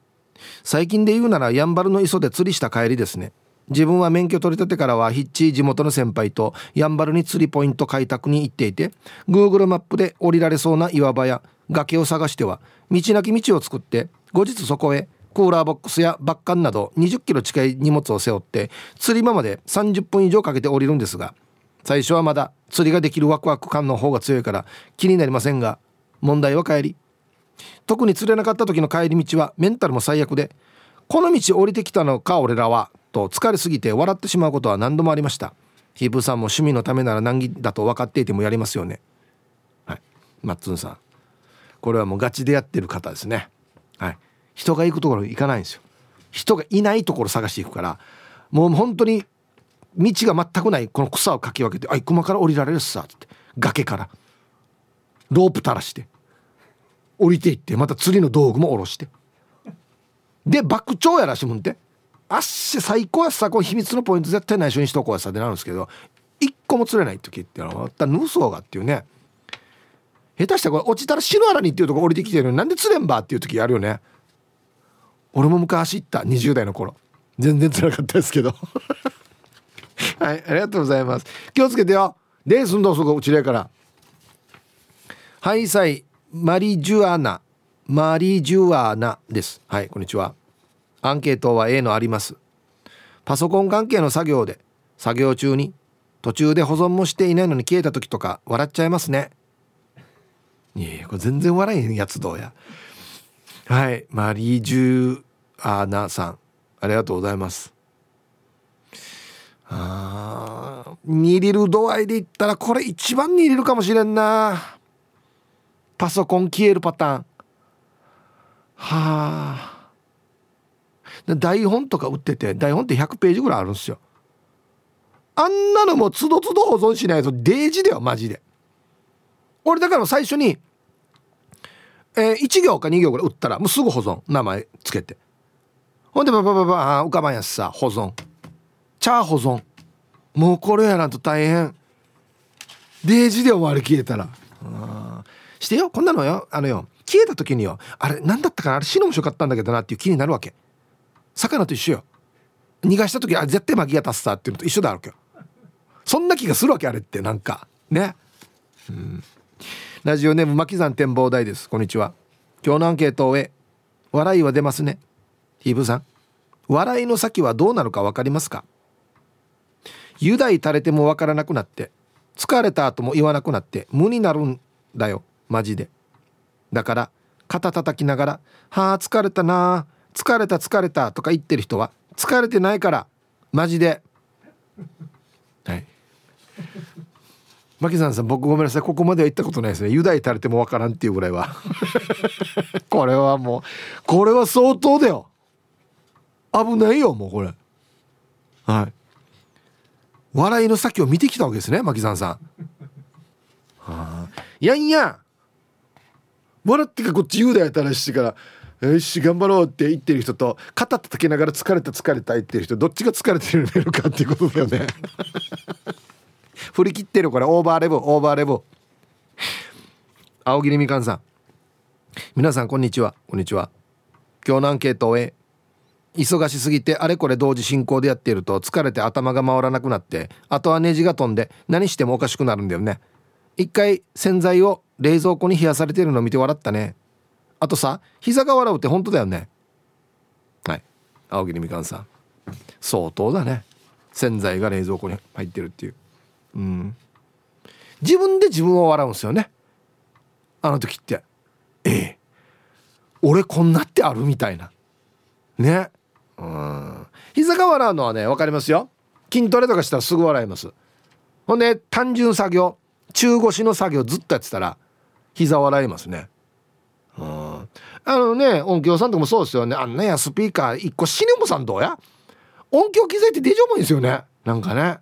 最近で言うならやんばるの磯で釣りした帰りですね。自分は免許取り立てからはヒッチ地元の先輩とやんばるに釣りポイント開拓に行っていて Google マップで降りられそうな岩場や崖を探しては道なき道を作って後日そこへクーラーボックスやバッカンなど20キロ近い荷物を背負って釣り場まで30分以上かけて降りるんですが最初はまだ釣りができるワクワク感の方が強いから気になりませんが問題は帰り。特に釣れなかった時の帰り道はメンタルも最悪でこの道降りてきたのか俺らはと疲れすぎて笑ってしまうことは何度もありました。ヒープさんも趣味のためなら難儀だと分かっていてもやりますよね。はい。マッツンさん。これはもうガチでやってる方ですね。はい。人が行くところに行かないんですよ。人がいないところ探していくからもう本当に道が全くないこの草をかき分けて「あい熊から降りられるっさ」って崖から。ロープ垂らして降りていってまた釣りの道具も下ろして。で爆鳥やらしもんて。あっし最高やさこの秘密のポイント絶対内緒にしとこうやさってなるんですけど一個も釣れない時ってのはまたヌソがっていうね。下手したらこれ落ちたら死ぬあらにっていうとこ降りてきてるのになんで釣れんばっていう時あるよね。俺も昔行った20代の頃。全然釣らかったですけど。はいありがとうございます。気をつけてよ。レースんどうそこうちれから。はいさいマリジュアナ。マリジュアナです。はいこんにちは。アンケートは A のあります。パソコン関係の作業で作業中に途中で保存もしていないのに消えた時とか笑っちゃいますね。いやこれ全然笑えへんやつどうや。はい。マリージュアーナさん。ありがとうございます。あ煮入る度合いで言ったらこれ一番煮入るかもしれんな。パソコン消えるパターン。はあ。台本とか売ってて台本って100ページぐらいあるんですよ。あんなのもつどつど保存しないとデージだよマジで。俺だから最初に、えー、1行か2行ぐらい売ったらもうすぐ保存名前つけて。ほんでババババ浮かばんやつさ保存。茶保存。もうこれやなんと大変。デージで終わり消えたら。してよこんなのよ。あのよ消えた時によあれ何だったかな？あれ死の面白かったんだけどなっていう気になるわけ。魚と一緒よ。逃がした時あ絶対巻きが立つさっていうのと一緒だろうけそんな気がするわけあれってなんか。ね。うん。ラジオネーム巻山展望台です。こんにちは。今日のアンケートを終え笑いは出ますね。ヒーブさん。笑いの先はどうなるか分かりますか？油代垂れても分からなくなって疲れた後も言わなくなって無になるんだよ。マジで。だから肩叩きながら「はあ疲れたな疲れた疲れた」とか言ってる人は疲れてないからマジで。はい。マキさんさん僕ごめんなさい。ここまでは行ったことないですね。油代垂れてもわからんっていうぐらいは。これはもうこれは相当だよ。危ないよもうこれ。はい。笑いの先を見てきたわけですねマキさんさん。はあ。いやいや。笑ってかこっち言うだよたらしてからよし頑張ろうって言ってる人と肩叩きながら疲れた疲れた言ってる人どっちが疲れてるのかっていうことだよね。振り切ってるこれオーバーレブオーバーレブ青桐みかんさん。皆さんこんにちは。こんにちは。今日のアンケートを終え忙しすぎてあれこれ同時進行でやっていると疲れて頭が回らなくなってあとはネジが飛んで何してもおかしくなるんだよね。一回洗剤を冷蔵庫に冷やされてるのを見て笑ったね。あとさ膝が笑うって本当だよね。はい。青桐みかんさん。相当だね。洗剤が冷蔵庫に入ってるっていう。うん。自分で自分を笑うんですよね。あの時って。ええ。俺こんなってあるみたいな。ね。うん。膝が笑うのはね分かりますよ。筋トレとかしたらすぐ笑います。ほんで単純作業。中腰の作業ずっとやってたら膝笑いますね。あのね音響さんとかもそうですよね。あんなやスピーカー1個死ぬもさんどうや？音響機材って大丈夫ですよね。なんかね。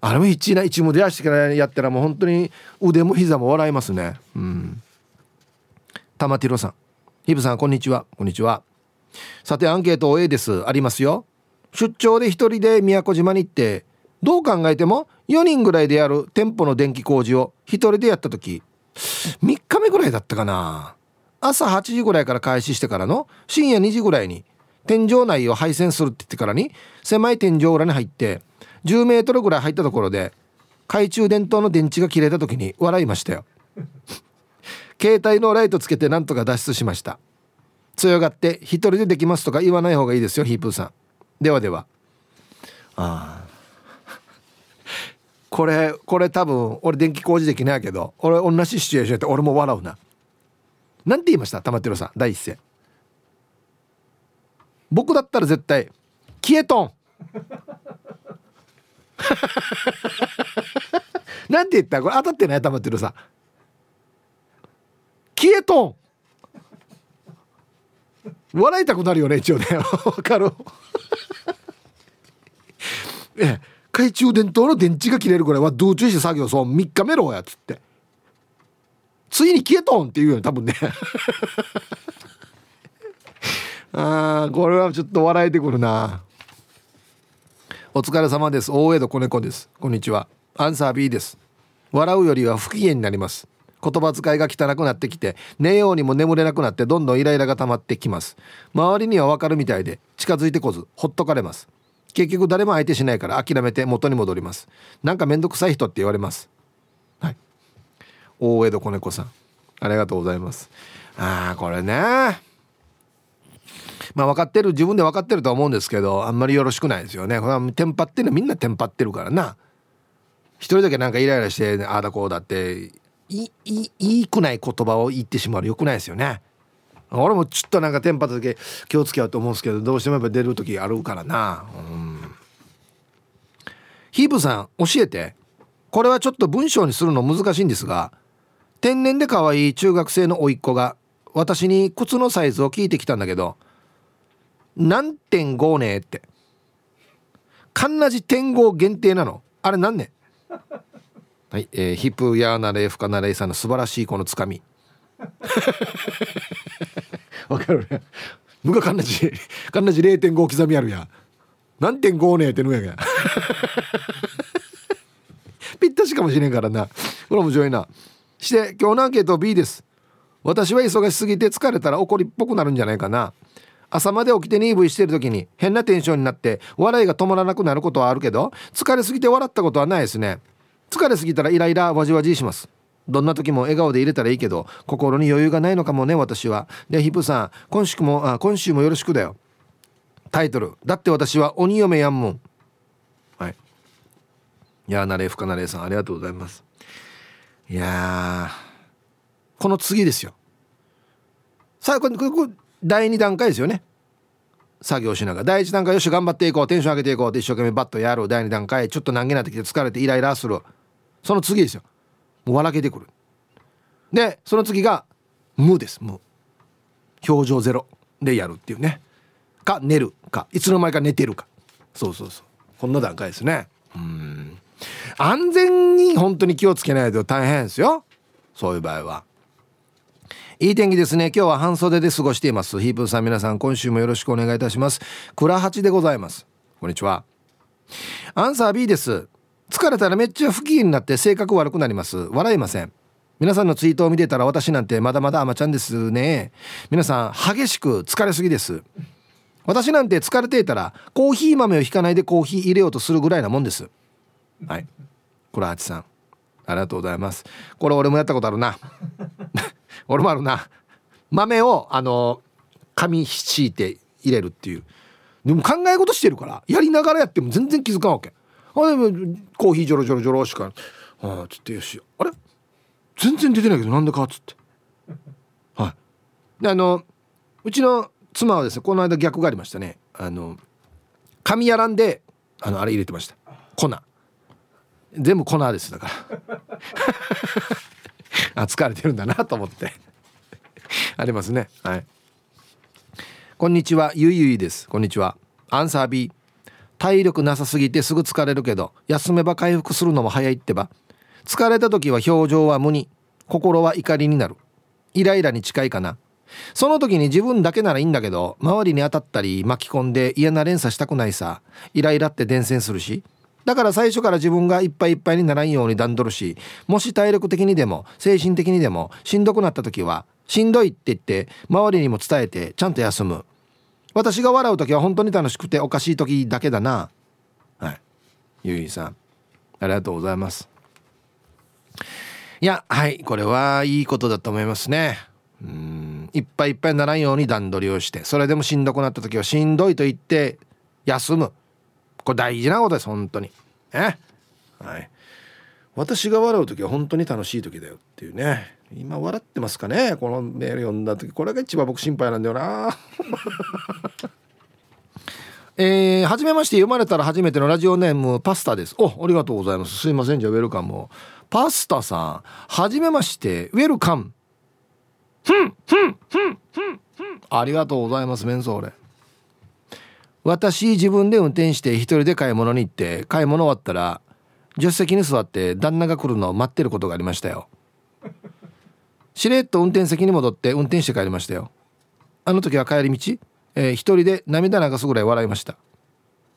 あれも一な一も出やしてからやったらもう本当に腕も膝も笑いますね。うん。玉ティロさん。ヒブさんこんにちは。こんにちは。さてアンケート A です。ありますよ。出張で一人で宮古島に行ってどう考えても4人ぐらいでやる店舗の電気工事を一人でやった時3日目ぐらいだったかな。朝8時ぐらいから開始してからの深夜2時ぐらいに天井内を配線するって言ってからに狭い天井裏に入って10メートルぐらい入ったところで懐中電灯の電池が切れた時に笑いましたよ。携帯のライトつけてなんとか脱出しました。強がって一人でできますとか言わない方がいいですよヒープーさん。ではでは。あ これこれ多分俺電気工事できないけど俺同じシチュエーションやって俺も笑うな。なんて言いました玉城さん第一声。僕だったら絶対消えとん。なんて言った？これ当たってない？玉城さん。消えとん。笑いたくなるよね一応ね。わかる？ええ。懐中電灯の電池が切れるぐらいは同中して作業そう3日目ろやっつって。ついに消えとんって言うよね多分ね。あーこれはちょっと笑えてくるな。お疲れ様です。大江戸子猫です。こんにちは。アンサー B です。笑うよりは不機嫌になります。言葉遣いが汚くなってきて寝ようにも眠れなくなってどんどんイライラが溜まってきます。周りにはわかるみたいで近づいてこずほっとかれます。結局誰も相手しないから諦めて元に戻ります。なんかめんどくさい人って言われます。はい大江戸子猫さん。ありがとうございます。ああこれね。まあ分かってる自分で分かってるとは思うんですけどあんまりよろしくないですよね。これはテンパってるのみんなテンパってるからな。一人だけなんかイライラしてああだこうだっていいいいくない言葉を言ってしまう。よくないですよね。俺もちょっとなんかテンパった時気をつけようと思うんですけどどうしてもやっぱ出る時あるからな。うん。ヒープさん教えて。これはちょっと文章にするの難しいんですが天然で可愛い中学生の甥っ子が私に靴のサイズを聞いてきたんだけど何点5ねって。カンナジ点5限定なの。あれ何ね？はい、えー、ヒップヤーナレーフカナレイさんの素晴らしいこのつかみ。わかるね僕がカンナジカンナジ0.5刻みあるや。何点5ねってのや。が ぴったしかもしれんからな。これ面白いなして今日のアンケート B です。私は忙しすぎて疲れたら怒りっぽくなるんじゃないかな。朝まで起きて 2V してる時に変なテンションになって笑いが止まらなくなることはあるけど疲れすぎて笑ったことはないですね。疲れすぎたらイライラわじわじします。どんな時も笑顔で入れたらいいけど心に余裕がないのかもね私は。でヒップさん今週もあ今週もよろしくだよ。タイトルだって私は鬼嫁やんもん。はいやーなれふかなれさんありがとうございます。いやこの次ですよ。さあこれこれ第2段階ですよね。作業しながら。第1段階よし頑張っていこう。テンション上げていこう。って一生懸命バッとやる。第2段階ちょっと難儀なってきて疲れてイライラする。その次ですよ。もう笑けてくる。でその次が無です。無表情ゼロでやるっていうね。か寝るか。いつの間にか寝てるか。そうそうそう。こんな段階ですね。うん。安全に本当に気をつけないと大変ですよ。そういう場合は。いい天気ですね。今日は半袖で過ごしています。ヒープさん皆さん今週もよろしくお願いいたします。倉八でございます。こんにちは。アンサー B です。疲れたらめっちゃ不機嫌になって性格悪くなります。笑いません。皆さんのツイートを見てたら私なんてまだまだアマちゃんですね。皆さん激しく疲れすぎです。私なんて疲れていたらコーヒー豆を引かないでコーヒー入れようとするぐらいなもんです。はい。これはちさん。ありがとうございます。これ俺もやったことあるな。俺もあるな。豆をあの紙敷いて入れるっていう。でも考え事してるからやりながらやっても全然気づかんわけ。あでもコーヒージョロジョロジョロしか。ああつってよし。あれ？全然出てないけどなんでかっつって。はい。であのうちの妻はですねこの間逆がありましたね。あの紙やらんであのあれ入れてました。粉。全部粉ですだから。あ疲れてるんだなと思って。ありますね。はい。こんにちは。ゆいゆいです。こんにちは。アンサー B 体力なさすぎてすぐ疲れるけど休めば回復するのも早いってば。疲れた時は表情は無に。心は怒りになる。イライラに近いかな。その時に自分だけならいいんだけど周りに当たったり巻き込んで嫌な連鎖したくないさ。イライラって伝染するし。だから最初から自分がいっぱいいっぱいにならんように段取るしもし体力的にでも精神的にでもしんどくなった時はしんどいって言って周りにも伝えてちゃんと休む。私が笑う時は本当に楽しくておかしい時だけだな。はい。ゆいさん。ありがとうございます。いやはいこれはいいことだと思いますね。うん。いっぱいいっぱいにならんように段取りをしてそれでもしんどくなった時はしんどいと言って休む。これ大事なことです本当に。ねはい。私が笑う時は本当に楽しい時だよっていうね。今笑ってますかね？このメール読んだ時。これが一番僕心配なんだよな。えー、初めまして読まれたら初めてのラジオネームパスタです。おありがとうございます。すいません。じゃあウェルカムパスタさん初めましてウェルカム。ふんふんふんふんふん。ありがとうございますメンソーレ。私自分で運転して一人で買い物に行って買い物終わったら助手席に座って旦那が来るのを待ってることがありましたよ。しれっと運転席に戻って運転して帰りましたよ。あの時は帰り道、えー、一人で涙流すぐらい笑いました。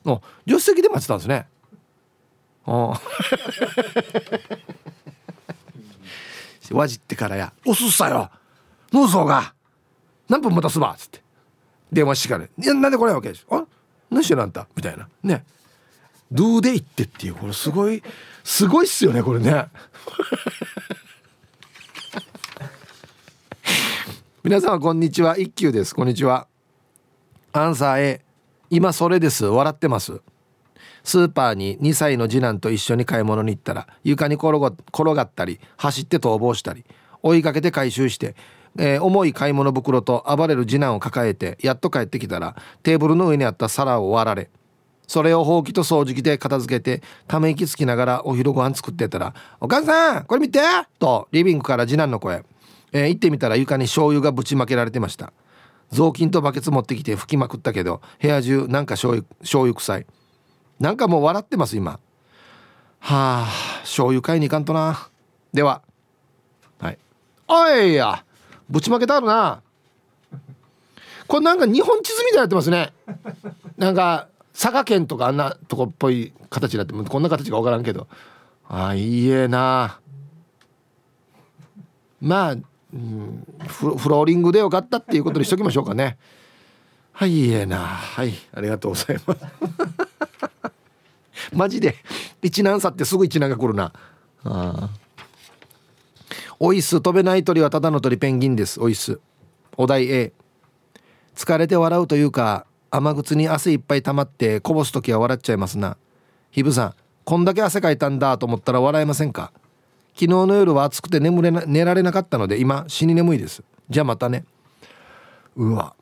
お助手席で待ってたんですね。あわじってからや「おすっさよ。脳うが。何分待たすば」っつって。電話してから「いやなんで来ないわけでしょあ？何してるあんた」みたいな。ね「ドゥで行って」っていうこれすごいすごいっすよねこれね。皆様こんにちは。一休です。こんにちは。アンサー A 今それです。笑ってます。スーパーに2歳の次男と一緒に買い物に行ったら床に転が転がったり走って逃亡したり追いかけて回収してえー、重い買い物袋と暴れる次男を抱えてやっと帰ってきたらテーブルの上にあった皿を割られそれをほうきと掃除機で片付けてため息つきながらお昼ご飯作ってたら「お母さんこれ見て!」とリビングから次男の声、えー、行ってみたら床に醤油がぶちまけられてました。雑巾とバケツ持ってきて拭きまくったけど部屋中なんか醤油醤油臭い。なんかもう笑ってます今。はあ醤油買いに行かんとな。では。はいおいや！ぶちまけたるな。これなんか日本地図みたいになってますね。なんか佐賀県とかあんなとこっぽい形になってこんな形が分からんけど。ああいいえな。まあ、うん、フローリングでよかったっていうことにしときましょうかね。はいいいえな。はいありがとうございます。マジで一難去ってすぐ一難が来るな。ああおいす飛べない鳥はただの鳥ペンギンです。おいす。お題 A 疲れて笑うというか雨靴に汗いっぱい溜まってこぼす時は笑っちゃいますな。ひぶさんこんだけ汗かいたんだと思ったら笑えませんか？昨日の夜は暑くて眠れな寝られなかったので今死に眠いです。じゃあまたね。うわ。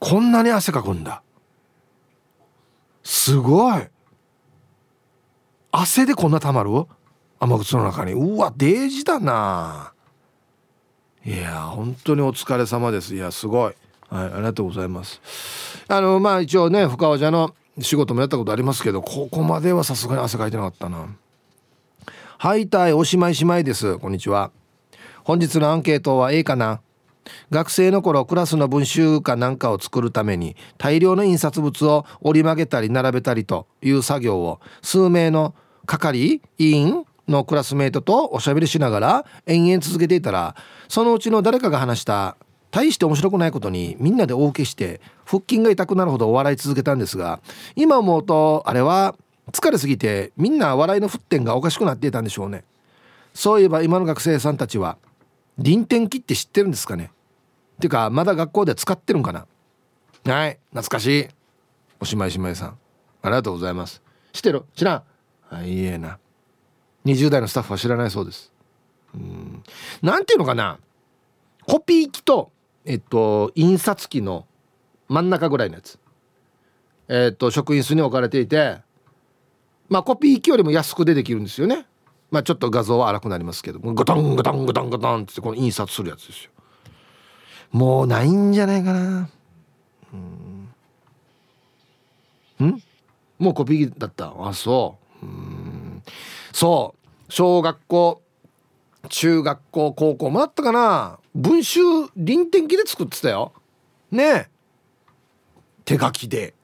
こんなに汗かくんだ。すごい。汗でこんなたまる？雨靴の中に。うわデージだな。いや本当にお疲れ様です。いやすごい。はいありがとうございます。あのまあ一応ね深尾茶の仕事もやったことありますけどここまではさすがに汗かいてなかったな。はいたいおしまいしまいです。こんにちは。本日のアンケートは A かな。学生の頃クラスの文集かなんかを作るために大量の印刷物を折り曲げたり並べたりという作業を数名の係員のクラスメートとおしゃべりしながら延々続けていたらそのうちの誰かが話した大して面白くないことにみんなで大受けして腹筋が痛くなるほどお笑い続けたんですが今思うとあれは疲れすぎてみんな笑いの沸点がおかしくなっていたんでしょうね。そういえば今の学生さんたちは臨転機って知ってるんですかね。てかまだ学校で使ってるんかな。はい懐かしい。おしまいしまいさん。ありがとうございます。知ってる？知らん。あいいえな。20代のスタッフは知らないそうです。うん。なんていうのかな。コピー機とえっと印刷機の真ん中ぐらいのやつ。えっと職員室に置かれていてまあコピー機よりも安くでできるんですよね。まあちょっと画像は荒くなりますけど。ゴトンゴトンゴトンゴトンってこの印刷するやつですよ。もうないんじゃないかな。うん？もうコピー機だった。あそう。うん。そう。小学校中学校高校もあったかな。文集臨転機で作ってたよ。ね手書きで。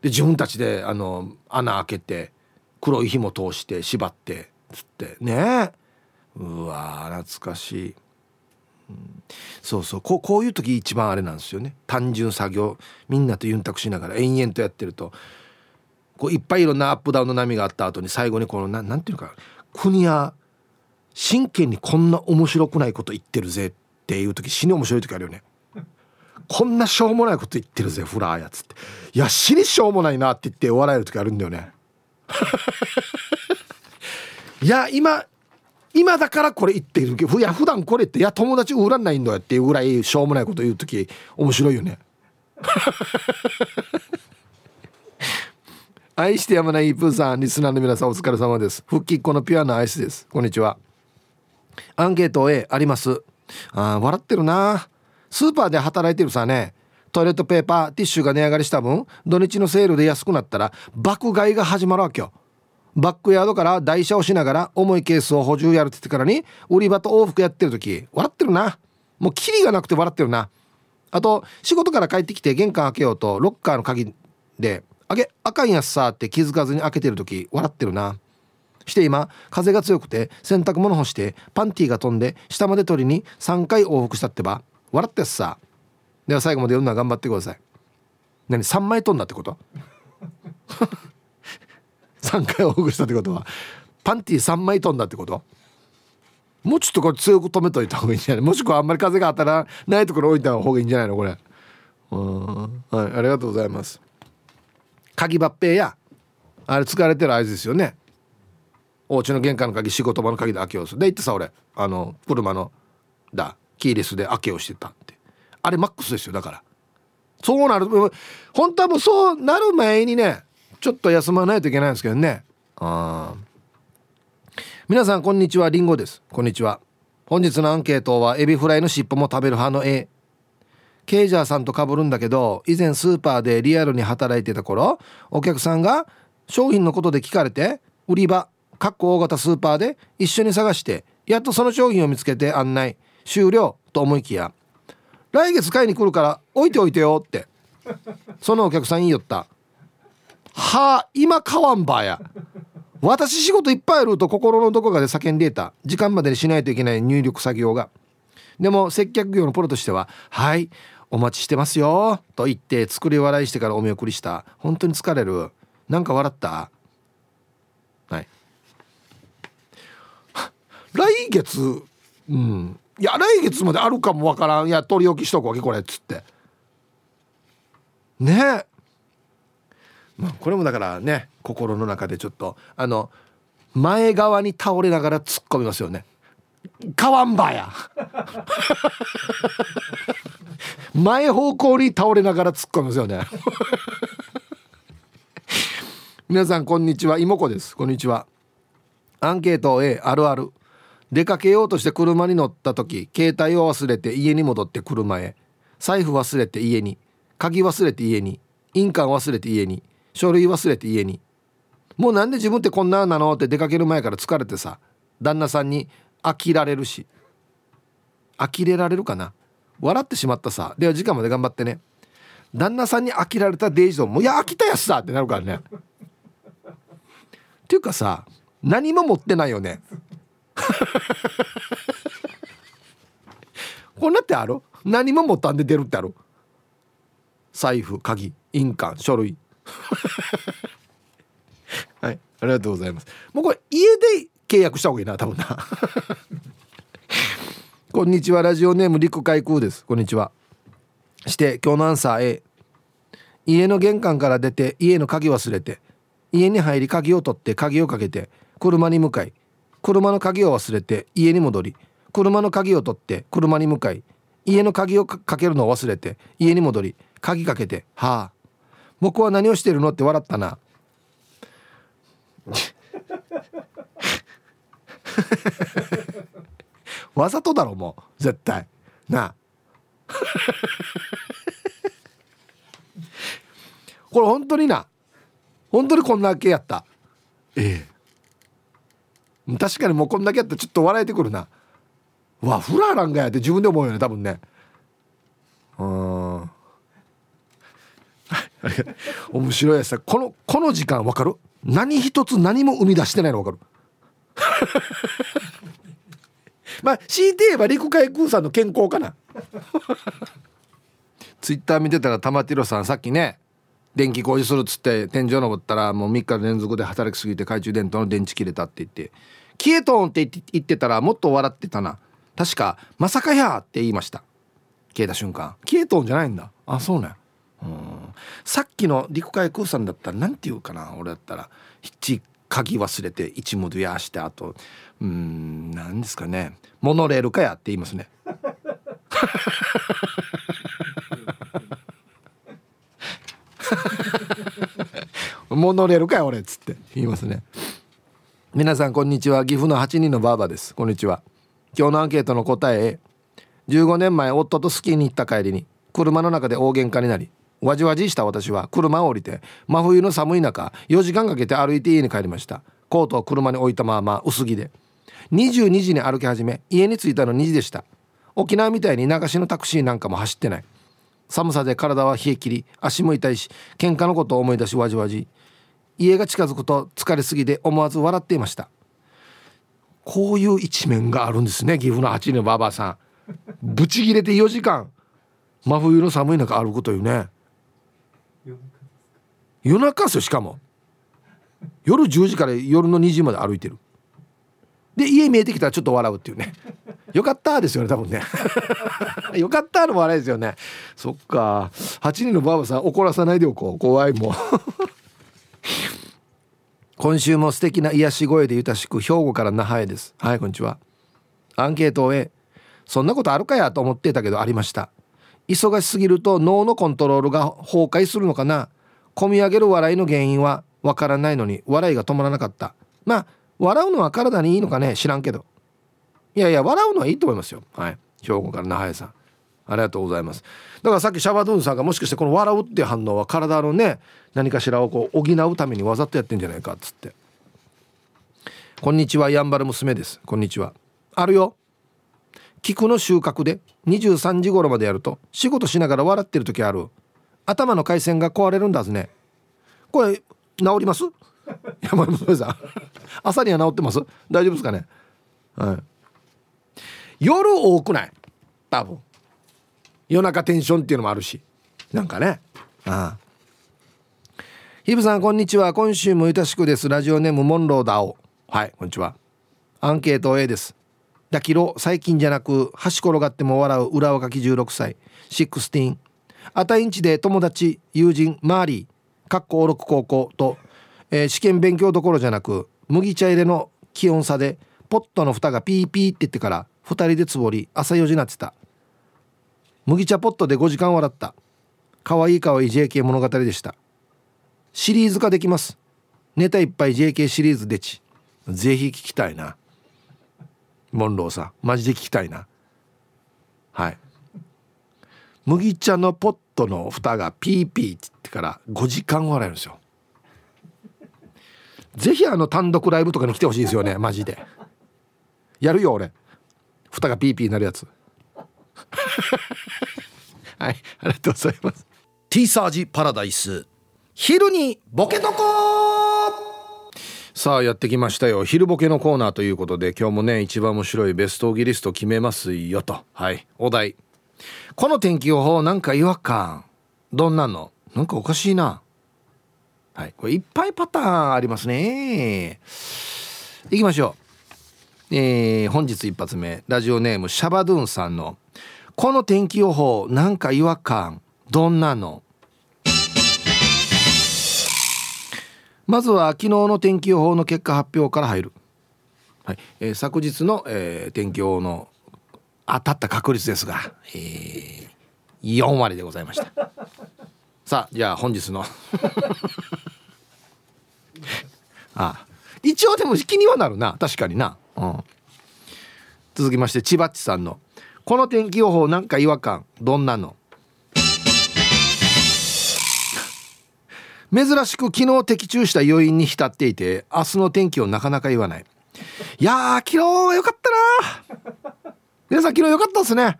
で自分たちであの穴開けて黒い紐通して縛ってつって。ねうわ懐かしい、うん、そうそう。こうこういう時一番あれなんですよね。単純作業。みんなとユンタクしながら延々とやってると。こういっぱいいろんなアップダウンの波があった後に最後にこのななんていうか国や真剣にこんな面白くないこと言ってるぜっていう時死に面白い時あるよね。こんなしょうもないこと言ってるぜフラーやつって。いや死にしょうもないなって言って笑える時あるんだよね。いや今今だからこれ言ってるけどいや普段これっていや友達売らないんだよっていうぐらいしょうもないこと言う時面白いよね。愛してやまないプーさんリスナーの皆さんお疲れ様です。復帰っ子のピュアなアイスです。こんにちは。アンケート A あります。あ笑ってるな。スーパーで働いてるさね。トイレットペーパーティッシュが値上がりした分土日のセールで安くなったら爆買いが始まるわけよ。バックヤードから台車をしながら重いケースを補充やるって言ってからに売り場と往復やってる時笑ってるな。もうキリがなくて笑ってるな。あと仕事から帰ってきて玄関開けようとロッカーの鍵で「あげあかんやつさ」って気づかずに開けてる時笑ってるな。して今風が強くて洗濯物干してパンティーが飛んで下まで取りに3回往復したってば笑ってさ。では最後まで読むのは頑張ってください。何3枚飛んだってこと？3回往復したってことはパンティー3枚飛んだってこと？もうちょっとこれ強く止めといた方がいいんじゃない？もしくはあんまり風が当たらないところ置いた方がいいんじゃないの？これ。うん。はいありがとうございます。鍵抜兵やあれ疲れてる合図ですよね。お家の玄関の鍵仕事場の鍵で開けようすで言ってさ俺あの車のだキーレスで開けをしてたって。あれマックスですよだから。そうなる本当はもうそうなる前にねちょっと休まないといけないんですけどね。あ皆さんこんにちは。りんごです。こんにちは。本日のアンケートはエビフライの尻尾も食べる派の A ケイジャーさんと被るんだけど以前スーパーでリアルに働いてた頃お客さんが商品のことで聞かれて売り場かっこ大型スーパーで一緒に探してやっとその商品を見つけて案内終了と思いきや。来月買いに来るから置いておいてよって。そのお客さん言いよった。はあ今買わんばや。私仕事いっぱいあると心のどこかで叫んでいた。時間までにしないといけない入力作業が。でも接客業のプロとしては「はいお待ちしてますよ」と言って作り笑いしてからお見送りした。本当に疲れる。なんか笑った？はい。来月うん。いや来月まであるかもわからん。いや取り置きしとくわけこれっつって。ね。えまあこれもだからね心の中でちょっとあの前側に倒れながら突っ込みますよね。かわんばや。前方向に倒れながら突っ込みますよね。皆さんこんにちは。妹子です。こんにちは。アンケート A あるある。出かけようとして車に乗った時携帯を忘れて家に戻って車へ。財布忘れて家に。鍵忘れて家に。印鑑忘れて家に。書類忘れて家に。もうなんで自分ってこんななの？って出かける前から疲れてさ。旦那さんに飽きられるし。呆れられるかな？笑ってしまったさ。では時間まで頑張ってね。旦那さんに飽きられたデイジーもういや飽きたやつさ。ってなるからね。っていうかさ何も持ってないよね。こんなってある？何も持ったんで出るってある？財布鍵印鑑書類。はいありがとうございます。もうこれ家で契約した方がいいな多分な。こんにちは。ラジオネーム陸海空です。こんにちは。して今日のアンサー A 家の玄関から出て家の鍵忘れて家に入り鍵を取って鍵をかけて車に向かい車の鍵を忘れて家に戻り車の鍵を取って車に向かい家の鍵をかけるのを忘れて家に戻り鍵かけて「はあ。僕は何をしてるの?」って笑ったな。わざとだろもう絶対。なあ。これ本当にな。本当にこんだけやった。ええ。確かにもうこんだけやったらちょっと笑えてくるな。わフラーなんかやって自分で思うよね多分ね。うん 面白いやつこのこの時間わかる？何一つ何も生み出してないのわかる まあ強いて言えば陸海空さんの健康かな。ツイッター見てたら玉ティロさんさっきね電気工事するっつって天井登ったらもう3日連続で働きすぎて懐中電灯の電池切れたって言って「消えとん」って言ってたらもっと笑ってたな。確か「まさかや」って言いました。消えた瞬間。消えとんじゃないんだ。あそうね。うん。さっきの陸海空さんだったら何て言うかな俺だったら。七鍵忘れて一物やしてあとうん何ですかね。モノレールかやって言いますね。モノレールかよ俺っつって言いますね。皆さんこんにちは。岐阜の8人のバーバです。こんにちは。今日のアンケートの答え15年前夫とスキーに行った帰りに車の中で大喧嘩になりわじわじした私は車を降りて真冬の寒い中4時間かけて歩いて家に帰りました。コートを車に置いたまま薄着で。22時に歩き始め家に着いたの2時でした。沖縄みたいに流しのタクシーなんかも走ってない。寒さで体は冷え切り足も痛いし喧嘩のことを思い出しわじわじ。家が近づくと疲れすぎて思わず笑っていました。こういう一面があるんですね岐阜の8人のばばあさん。ブチギレて4時間真冬の寒い中歩くというね。夜中ですよしかも。夜10時から夜の2時まで歩いてる。で家見えてきたらちょっと笑うっていうね。よかったですよね多分ね。よかったの笑いですよね。そっか。8人のばあばさん怒らさないでおこう。怖いもう 今週も素敵な癒し声でゆたしく兵庫から那覇へです。はいこんにちは。アンケートを終えそんなことあるかやと思ってたけどありました。忙しすぎると脳のコントロールが崩壊するのかな。込み上げる笑いの原因はわからないのに笑いが止まらなかった。まあ笑うのは体にいいのかね？知らんけど。いやいや笑うのはいいと思いますよ。はい。兵庫から那覇屋さん。ありがとうございます。だからさっきシャバドゥンさんがもしかしてこの笑うっていう反応は体のね何かしらをこう補うためにわざとやってんじゃないかっつって。こんにちはやんばる娘です。こんにちは。あるよ。菊の収穫で23時頃までやると仕事しながら笑ってる時ある。頭の回線が壊れるんだずね。これ治ります？山本さん。朝には治ってます？大丈夫ですかね？はい。夜多くない？多分。夜中テンションっていうのもあるし。なんかね。ああ。ヒブさんこんにちは。今週もゆたしくです。ラジオネームモンローダオはいこんにちは。アンケート A です。だけど最近じゃなく端転がっても笑う。裏若き16歳。16あたインチで友達友人マーリー。かっこ6高校と、えー、試験勉強どころじゃなく麦茶入れの気温差でポットの蓋がピーピーって言ってから2人でつぼり朝4時になってた。麦茶ポットで5時間笑った。かわいいかわいい JK 物語でした。シリーズ化できます。ネタいっぱい JK シリーズでち。ぜひ聞きたいな。モンローさんマジで聞きたいな。はい。麦茶のポットの蓋がピーピーって言ってから5時間笑えるんですよ。ぜひあの単独ライブとかに来てほしいですよね。マジで。やるよ俺。蓋がピーピーなるやつ。はいありがとうございます。ティーサージパラダイス。昼にボケとこさあやってきましたよ。昼ボケのコーナーということで今日もね一番面白いベストギリスト決めますよと。はいお題。この天気予報なんか違和感。どんなの？なんかおかしいなはい。これいっぱいパターンありますね。いきましょう。えー、本日一発目。ラジオネームシャバドゥンさんの「この天気予報なんか違和感どんなの?」まずは昨日の天気予報の結果発表から入る、はい。えー、昨日の、えー、天気予報の当たった確率ですが、えー、4割でございました。さあじゃあ本日の。ああ一応でも気にはなるな。確かにな、うん、続きまして千葉っちさんの「この天気予報なんか違和感どんなの?」珍しく昨日的中した余韻に浸っていて明日の天気をなかなか言わない。いや昨日は良かったな。皆さん昨日良かったですね。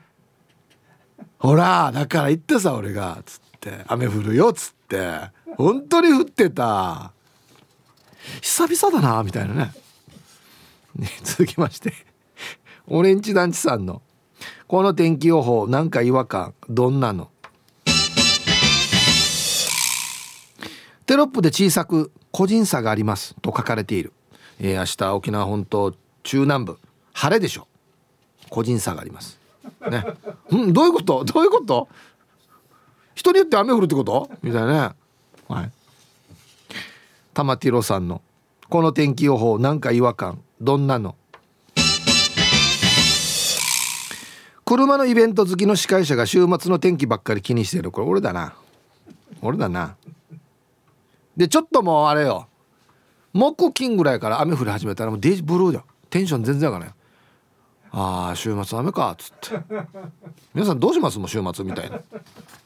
ほらだから言ってさ俺が。つって雨降るよっつって。本当に降ってた。久々だなみたいなね。ね 続きまして。オレンジ団地さんの「この天気予報なんか違和感どんなの?」テロップで小さく「個人差があります」と書かれている、えー、明日沖縄本島中南部。晴れでしょ。個人差があります。ね。うんどういうこと？どういうこと？人によって雨降るってこと？みたいなね。はい。玉ティロさんの「この天気予報なんか違和感どんなの?」車のイベント好きの司会者が週末の天気ばっかり気にしてる。これ俺だな。俺だな。でちょっともうあれよ。木金ぐらいから雨降り始めたらもうデジブルーだよテンション全然上がらない。ああ週末雨かっつって。皆さんどうします？もう週末みたいな。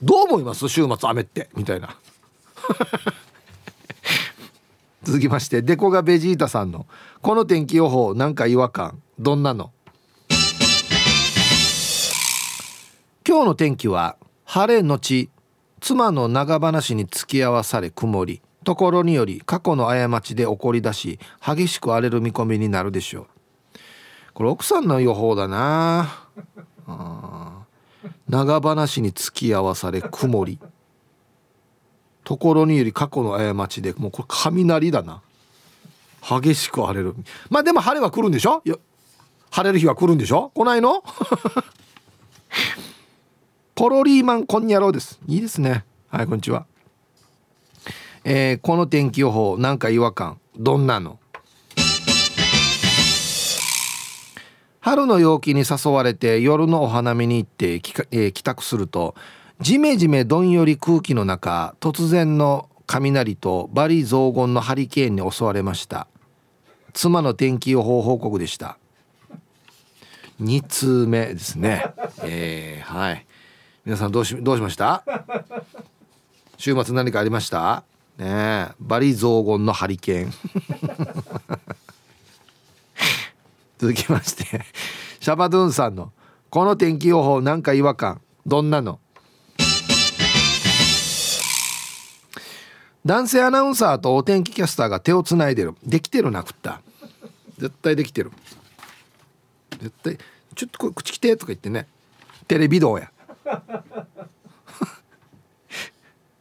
どう思います？週末雨って。みたいな。続きましてデコがベジータさんの「この天気予報なんか違和感。どんなの?」今日の天気は晴れのち妻の長話に付き合わされ曇り。ところにより過去の過ちで起こり出し激しく荒れる見込みになるでしょう。これ奥さんの予報だな。長話に付き合わされ曇り。ところにより過去の過ちでもうこれ雷だな。激しく荒れる。まあでも晴れは来るんでしょ？晴れる日は来るんでしょ？来ないの？ポロリーマンこんにゃろうです。いいですね。はいこんにちは。えー、この天気予報なんか違和感？どんなの？春の陽気に誘われて夜のお花見に行って帰,、えー、帰宅するとじめじめどんより空気の中突然の雷とバリ雑言のハリケーンに襲われました。妻の天気予報報告でした。2通目ですね。えー、はい。皆さんどうしどうしました？週末何かありました？ねバリ雑言のハリケーン。続きまして シャバドゥンさんの「この天気予報なんか違和感どんなの?」男性アナウンサーとお天気キャスターが手をつないでる。できてるなくった。絶対できてる。絶対ちょっとこ口来てとか言ってね。テレビ道や。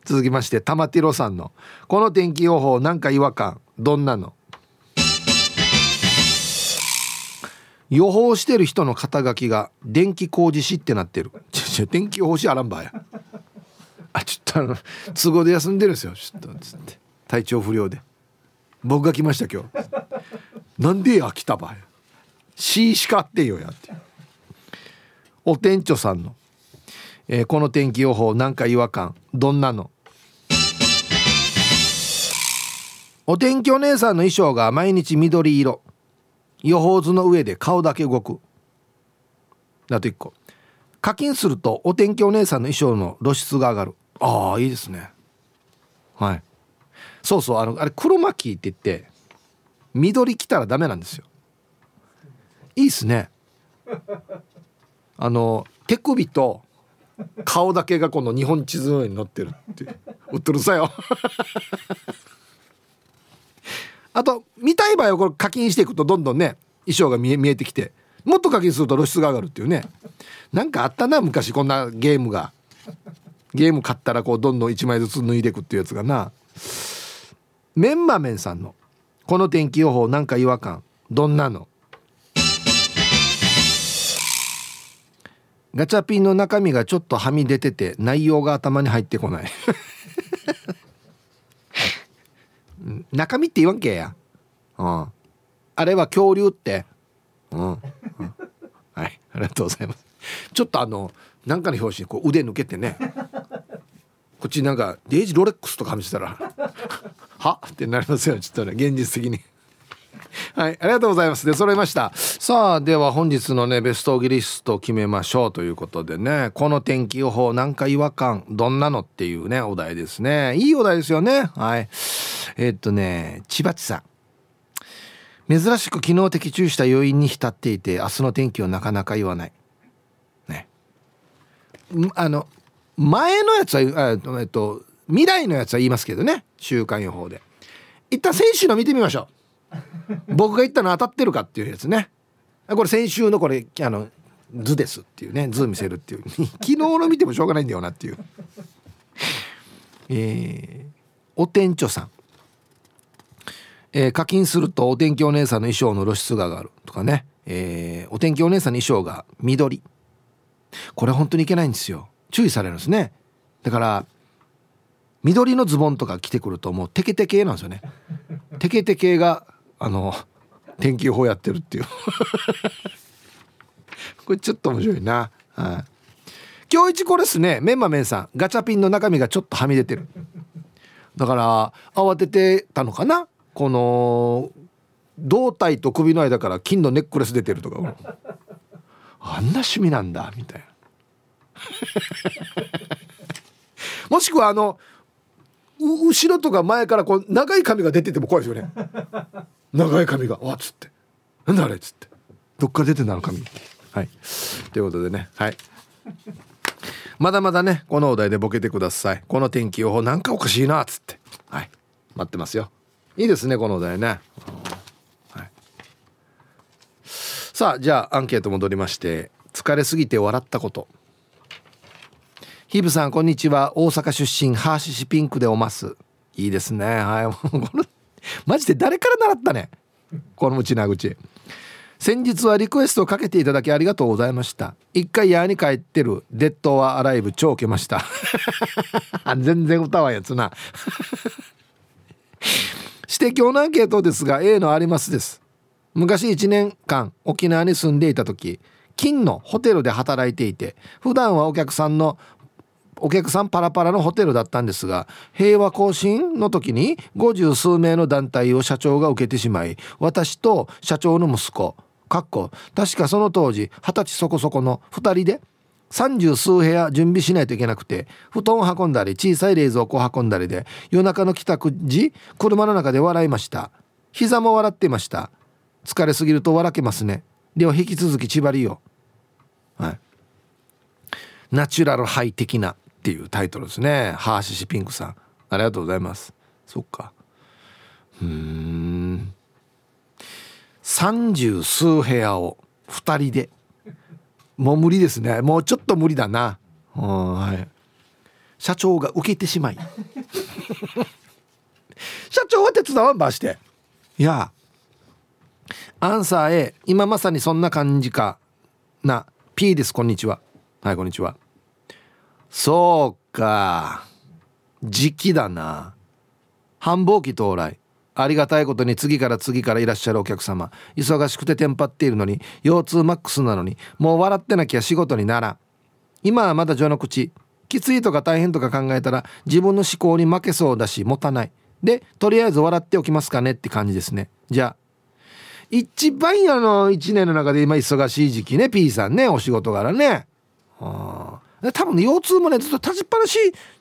続きまして玉ティロさんの「この天気予報なんか違和感どんなの?」予報してる人の肩書きが電気工事士ってなってる。電気予報士あらんばや。あちょっとあの都合で休んでるんですよ。ちょっとつって。体調不良で。僕が来ました今日。なんでや来たばや。C しかってよやって。お店長さんの、えー、この天気予報なんか違和感。どんなの？お天気お姉さんの衣装が毎日緑色。予報図の上で顔だけ動く。あと1個。課金するとお天気お姉さんの衣装の露出が上がる。ああいいですね。はい。そうそうあのあれ黒巻って言って緑着たらダメなんですよ。いいっすね。あの手首と顔だけがこの日本地図の上に載ってるってうっとるさよ。あと見たい場合はこれ課金していくとどんどんね衣装が見え見えてきてもっと課金すると露出が上がるっていうね。なんかあったな昔こんなゲームが。ゲーム買ったらこうどんどん1枚ずつ脱いでいくっていうやつがな。メンマメンさんの「この天気予報なんか違和感どんなの?」ガチャピンの中身がちょっとはみ出てて内容が頭に入ってこない。中身って言わんけや、うん、あれは恐竜って。うん、うん、はい。ありがとうございます。ちょっとあのなんかの表紙にこう腕抜けてね。こっちなんかデイジロレックスとかはめてたらはってなりますよちょっとね現実的に。はい、ありがとうございます。で、揃いました。さあ、では本日のね、ベストギリスト決めましょうということでね、この天気予報なんか違和感、どんなのっていうね、お題ですね。いいお題ですよね。はい。えー、っとね、千葉地さん。珍しく機能的注意した余韻に浸っていて、明日の天気をなかなか言わない。ね。あの、前のやつは、えっと、未来のやつは言いますけどね。週間予報で。一旦先週の見てみましょう。僕が言ったの当たってるかっていうやつね。これ先週のこれあの図ですっていうね。図見せるっていう。昨日の見てもしょうがないんだよなっていう。えー、お店長さん。えー、課金するとお天気お姉さんの衣装の露出が上がるとかね、えー、お天気お姉さんの衣装が緑。これ本当にいけないんですよ。注意されるんですね。だから緑のズボンとか着てくるともうテケテケなんですよね。テケテケがあの天気予報やってるっていう。これちょっと面白いな。はい。今日一これですねメンマメンさん。ガチャピンの中身がちょっとはみ出てる。だから慌ててたのかな？この胴体と首の間から金のネックレス出てるとか。あんな趣味なんだみたいな。もしくはあの後ろとか前からこう長い髪が出てても怖いですよね。長い髪がわっつって。なんだあれっつって。どっから出てんだの髪。はい。ということでねはい。まだまだねこのお題でボケてください。この天気予報なんかおかしいなっつって。はい。待ってますよ。いいですねこのお題ね、はい、さあじゃあアンケート戻りまして疲れすぎて笑ったこと。ヒブさんこんにちは。大阪出身ハーシシピンクでおます。いいですね。はい。このマジで誰から習ったねこのうちな口先日はリクエストをかけていただきありがとうございました。一回屋に帰ってる。デッドはアライブ超受けました。全然歌わんやつな。指摘のアンケートですが A のありますです。昔1年間沖縄に住んでいた時金のホテルで働いていて普段はお客さんのお客さんパラパラのホテルだったんですが平和行進の時に五十数名の団体を社長が受けてしまい私と社長の息子かっこ確かその当時二十歳そこそこの2人で三十数部屋準備しないといけなくて布団を運んだり小さい冷蔵庫を運んだりで夜中の帰宅時車の中で笑いました。膝も笑ってました。疲れすぎると笑けますね。では引き続き縛りよはい。ナチュラルハイ的な。っていうタイトルですね。ハーシシピンクさん。ありがとうございます。そっか。うん。三十数部屋を2人で。もう無理ですね。もうちょっと無理だな。はい。社長が受けてしまい。社長は手伝わんばして。いやアンサー A 今まさにそんな感じか。な。P です。こんにちは。はいこんにちは。そうか。時期だな。繁忙期到来。ありがたいことに次から次からいらっしゃるお客様。忙しくてテンパっているのに腰痛マックスなのにもう笑ってなきゃ仕事にならん。今はまだ序の口。きついとか大変とか考えたら自分の思考に負けそうだし持たない。でとりあえず笑っておきますかねって感じですね。じゃあ。一番あの1年の中で今忙しい時期ね P さんね。お仕事柄ね。多分ね腰痛もねずっと立ちっぱなし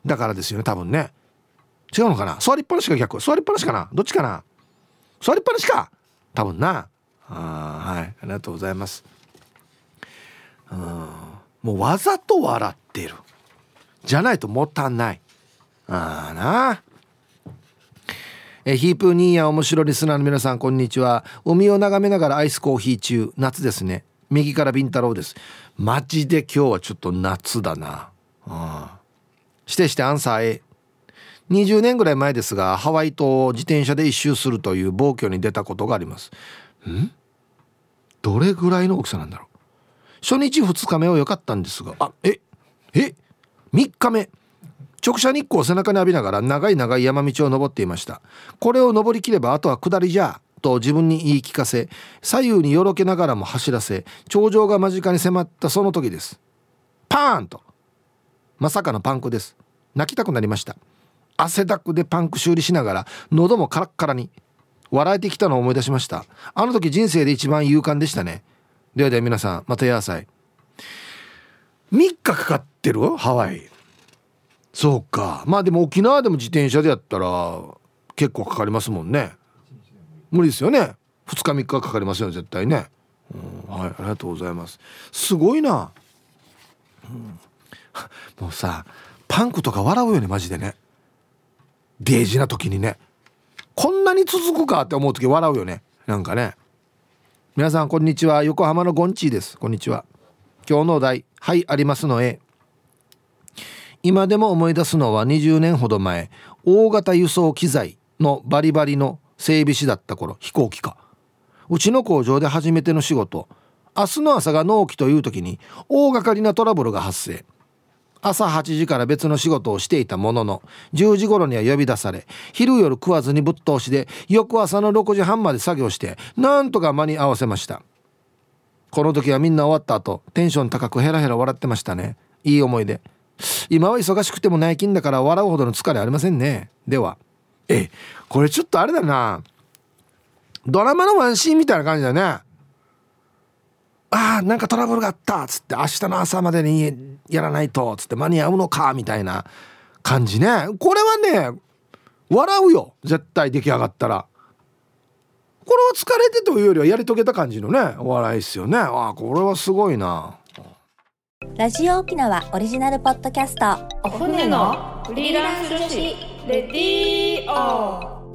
だからですよね多分ね。違うのかな？座りっぱなしか逆。座りっぱなしかな？どっちかな？座りっぱなしか？多分な。あはい。ありがとうございます。うんもうわざと笑ってる。じゃないともったいない。ああな。えヒープニーヤ面白リスナーの皆さんこんにちは。海を眺めながらアイスコーヒー中。夏ですね。右からビンタロウです。マジで今日はちょっと夏だな。あしてしてアンサー A 20年ぐらい前ですがハワイ島を自転車で一周するという暴挙に出たことがあります。ん？どれぐらいの大きさなんだろう。初日2日目は良かったんですが。あええ3日目。直射日光を背中に浴びながら長い長い山道を登っていました。これを登りきればあとは下りじゃと自分に言い聞かせ左右によろけながらも走らせ頂上が間近に迫ったその時です。パーンと。まさかのパンクです。泣きたくなりました。汗だくでパンク修理しながら喉もカラッカラに。笑えてきたのを思い出しました。あの時人生で一番勇敢でしたね。ではでは皆さんまたやさい。3日かかってる？ハワイ。そうか。まあでも沖縄でも自転車でやったら結構かかりますもんね。無理ですよね。2日3日かかりますよ絶対ね、うん、はいありがとうございます。すごいな、うん、もうさパンクとか笑うよねマジでね。デージな時にね。こんなに続くかって思う時笑うよね。なんかね。皆さんこんにちは。横浜のゴンチーです。こんにちは。今日のお題はいありますの A 今でも思い出すのは20年ほど前大型輸送機材のバリバリの整備士だった頃飛行機か。うちの工場で初めての仕事。明日の朝が納期という時に大掛かりなトラブルが発生。朝8時から別の仕事をしていたものの10時頃には呼び出され昼夜食わずにぶっ通しで翌朝の6時半まで作業してなんとか間に合わせました。この時はみんな終わった後テンション高くヘラヘラ笑ってましたね。いい思い出。今は忙しくても内勤だから笑うほどの疲れありませんね。ではえ。これちょっとあれだな。ドラマのワンシーンみたいな感じだね。あなんかトラブルがあった。っつって明日の朝までにやらないと。っつって間に合うのか？みたいな感じね。これはね笑うよ。絶対出来上がったら。これは疲れてというよりはやり遂げた感じのねお笑いっすよね。あこれはすごいな。ラジオ沖縄オリジナルポッドキャスト。お船のフリーランス女子レディオ